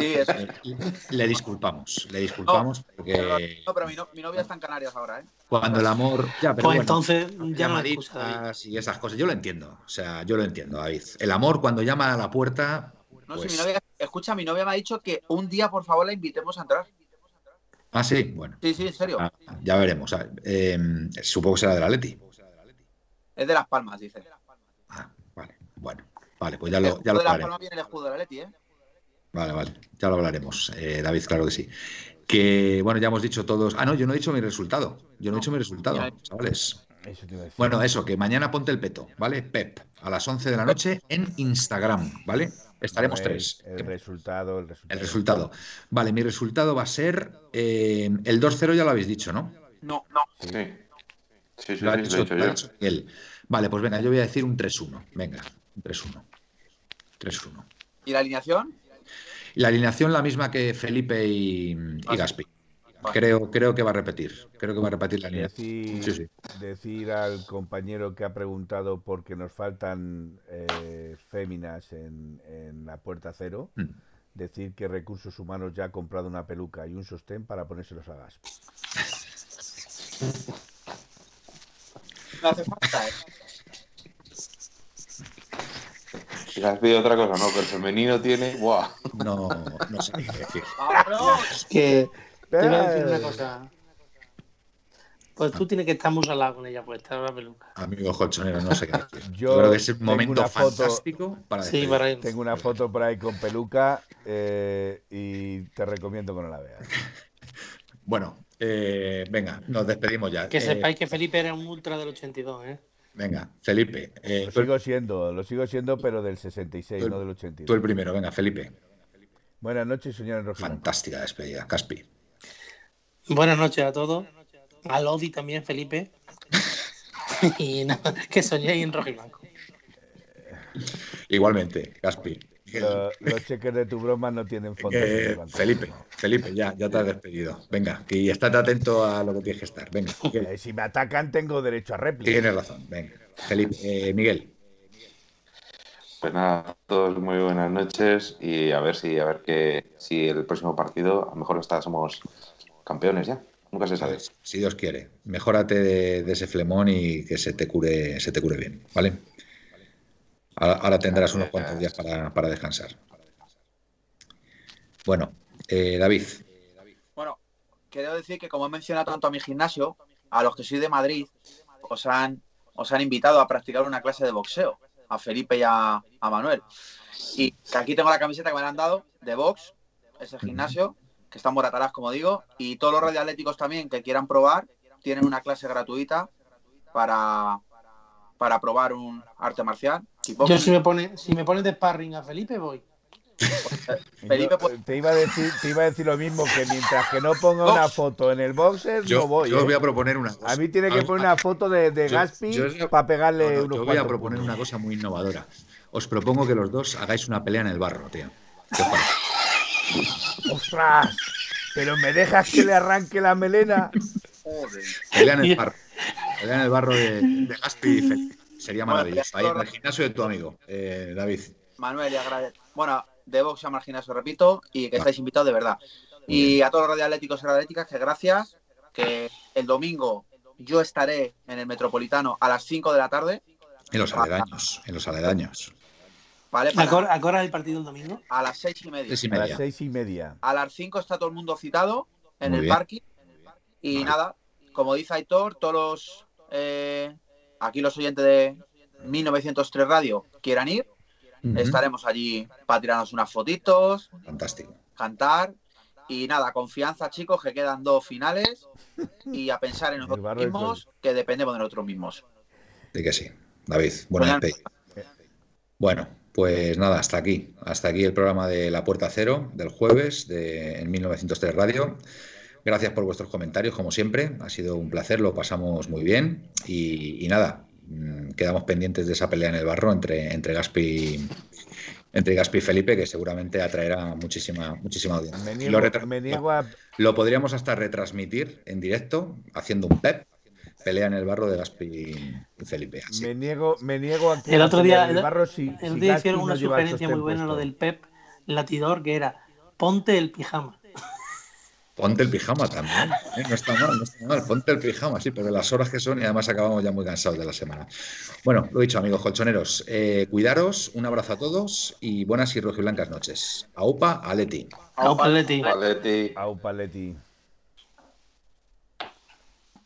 sí, <laughs> le disculpamos, le disculpamos porque. No, pero mi, novia está en Canarias ahora, ¿eh? Cuando el amor. Ya, pero pues entonces ya no y esas cosas. Yo lo entiendo. O sea, yo lo entiendo, David. El amor cuando llama a la puerta. No, sé, mi pues novia. Escucha, mi novia me ha dicho que un día, por favor, la invitemos a entrar. Ah, sí, bueno. Sí, sí, en serio. Ah, ya veremos. Eh, supongo que será de la Leti. Es de Las Palmas, dice. Ah, vale. Bueno, vale, pues ya lo, ya lo de Las Palmas viene el escudo de la Leti, ¿eh? Vale, vale, ya lo hablaremos, eh, David, claro que sí. Que, bueno, ya hemos dicho todos. Ah, no, yo no he dicho mi resultado. Yo no he dicho mi resultado, chavales. bueno, eso, que mañana ponte el peto, ¿vale? Pep, a las 11 de la noche en Instagram, ¿vale? Estaremos tres. El resultado, el resultado. El resultado. Vale, mi resultado va a ser. Eh, el 2-0 ya lo habéis dicho, ¿no? No, no. Sí, sí, sí, lo ha dicho, él. Vale, pues venga, yo voy a decir un 3-1. Venga, un 3-1. 3-1. ¿Y la alineación? La alineación la misma que Felipe y, y Gaspi. Creo, creo que va a repetir. Creo que va a repetir la alineación. Decir, decir al compañero que ha preguntado por qué nos faltan eh, féminas en, la puerta cero. Mm. Decir que Recursos Humanos ya ha comprado una peluca y un sostén para ponérselos a Gaspi. <laughs> No hace falta, ¿eh? Si has pedido otra cosa, no, pero el femenino tiene. ¡Buah! No, no sé qué decir. Es que. Te voy a decir una cosa. Pues tú tienes que estar muy salado con ella, pues estar la peluca. Amigo colchonero, no sé qué decir. Yo, creo que es un momento fantástico para sí, para ir. Tengo una foto por ahí con peluca eh, y te recomiendo que no la veas. bueno, eh, venga, nos despedimos ya. Que eh, sepáis que Felipe era un ultra del 82, ¿eh? Venga, Felipe. Eh, lo sigo siendo, lo sigo siendo, pero del 66, no del 82. Tú el primero, venga, Felipe. Buenas noches, señor Enroque. Fantástica despedida, Caspi. Buenas noches a todos. A Lodi también, Felipe. <laughs> y nada, que soñéis en rojo y blanco. Igualmente, Caspi los cheques de tu broma no tienen fondo. Felipe, Felipe, ya, ya te has despedido. Venga, y estate atento a lo que tienes que estar. Venga. Eh, si me atacan, tengo derecho a réplica. Tienes razón. Venga. Felipe, eh, Miguel. Pues nada, todos muy buenas noches y a ver si a ver que si el próximo partido a lo mejor hasta somos campeones ya. Nunca se sabe. Si Dios quiere. Mejórate de, ese flemón y que se te cure, se te cure bien, ¿vale? Ahora, tendrás unos cuantos días para, descansar. Bueno, eh, David. Bueno, quiero decir que como he mencionado tanto a mi gimnasio, a los que soy de Madrid, os han, os han invitado a practicar una clase de boxeo, a Felipe y a, Manuel. Y que aquí tengo la camiseta que me han dado de box, ese gimnasio, que está en Moratalás, como digo, y todos los radioatléticos también que quieran probar tienen una clase gratuita para, para probar un arte marcial. Yo si me pone, si me pones de sparring a Felipe voy. <laughs> Felipe, pues- te, iba a decir, te iba a decir lo mismo, que mientras que no ponga una foto en el boxer, yo, no voy. Yo os voy a ¿eh? proponer una cosa. A mí tiene que poner una foto de, de Gaspi para pegarle no, Yo voy a proponer una cosa muy innovadora. Os propongo que los dos hagáis una pelea en el barro, tío. <laughs> ¡Ostras! Pero me dejas que le arranque la melena. Joder. Pelea en el barro. En el barro de, de Gaspi. Sería maravilloso. Ahí en el gimnasio de tu amigo, eh, David. Manuel, y agradezco. Bueno, de Vox a gimnasio, repito, y que estáis invitados de verdad. Y a todos los radioatléticos y radioatléticas, que gracias, que el domingo yo estaré en el Metropolitano a las 5 de la tarde. En los aledaños, en los aledaños. ¿Vale? ¿A qué hora el partido el domingo? A las seis y media. A las seis y media. A las 5 está todo el mundo citado en el parking. Y nada, como dice Aitor, todos los eh, aquí los oyentes de 1903 Radio quieran ir, estaremos allí para tirarnos unas fotitos. Fantástico. Cantar. Y nada, confianza, chicos, que quedan dos finales <laughs> y a pensar en nosotros mismos, que dependemos de nosotros mismos. De que sí. David, buena Bueno, pues nada, hasta aquí. Hasta aquí el programa de La Puerta Cero del jueves de, en 1903 Radio. Gracias por vuestros comentarios, como siempre. Ha sido un placer, lo pasamos muy bien. Y, nada, mm, quedamos pendientes de esa pelea en el barro entre, entre Gaspi entre Gaspi y Felipe, que seguramente atraerá muchísima, muchísima audiencia. lo, lo, podríamos hasta retransmitir en directo, haciendo un PEP, pelea en el barro de Gaspi y Felipe. Me niego, me niego a que el otro día, el, barro si, el día hicieron una sugerencia muy buena, lo del PEP latidor, que era ponte el pijama. Ponte el pijama también. ¿eh? No está mal, no está mal. Ponte el pijama, sí, pero las horas que son y además acabamos ya muy cansados de la semana. Bueno, lo he dicho, amigos colchoneros. Eh, cuidaros, un abrazo a todos y buenas y rojiblancas noches. Aupa, Aleti. Aupa, Aleti. Aleti. Aupa, Aleti.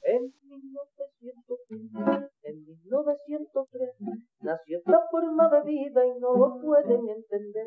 En 1903 nació esta forma de vida y no lo pueden entender.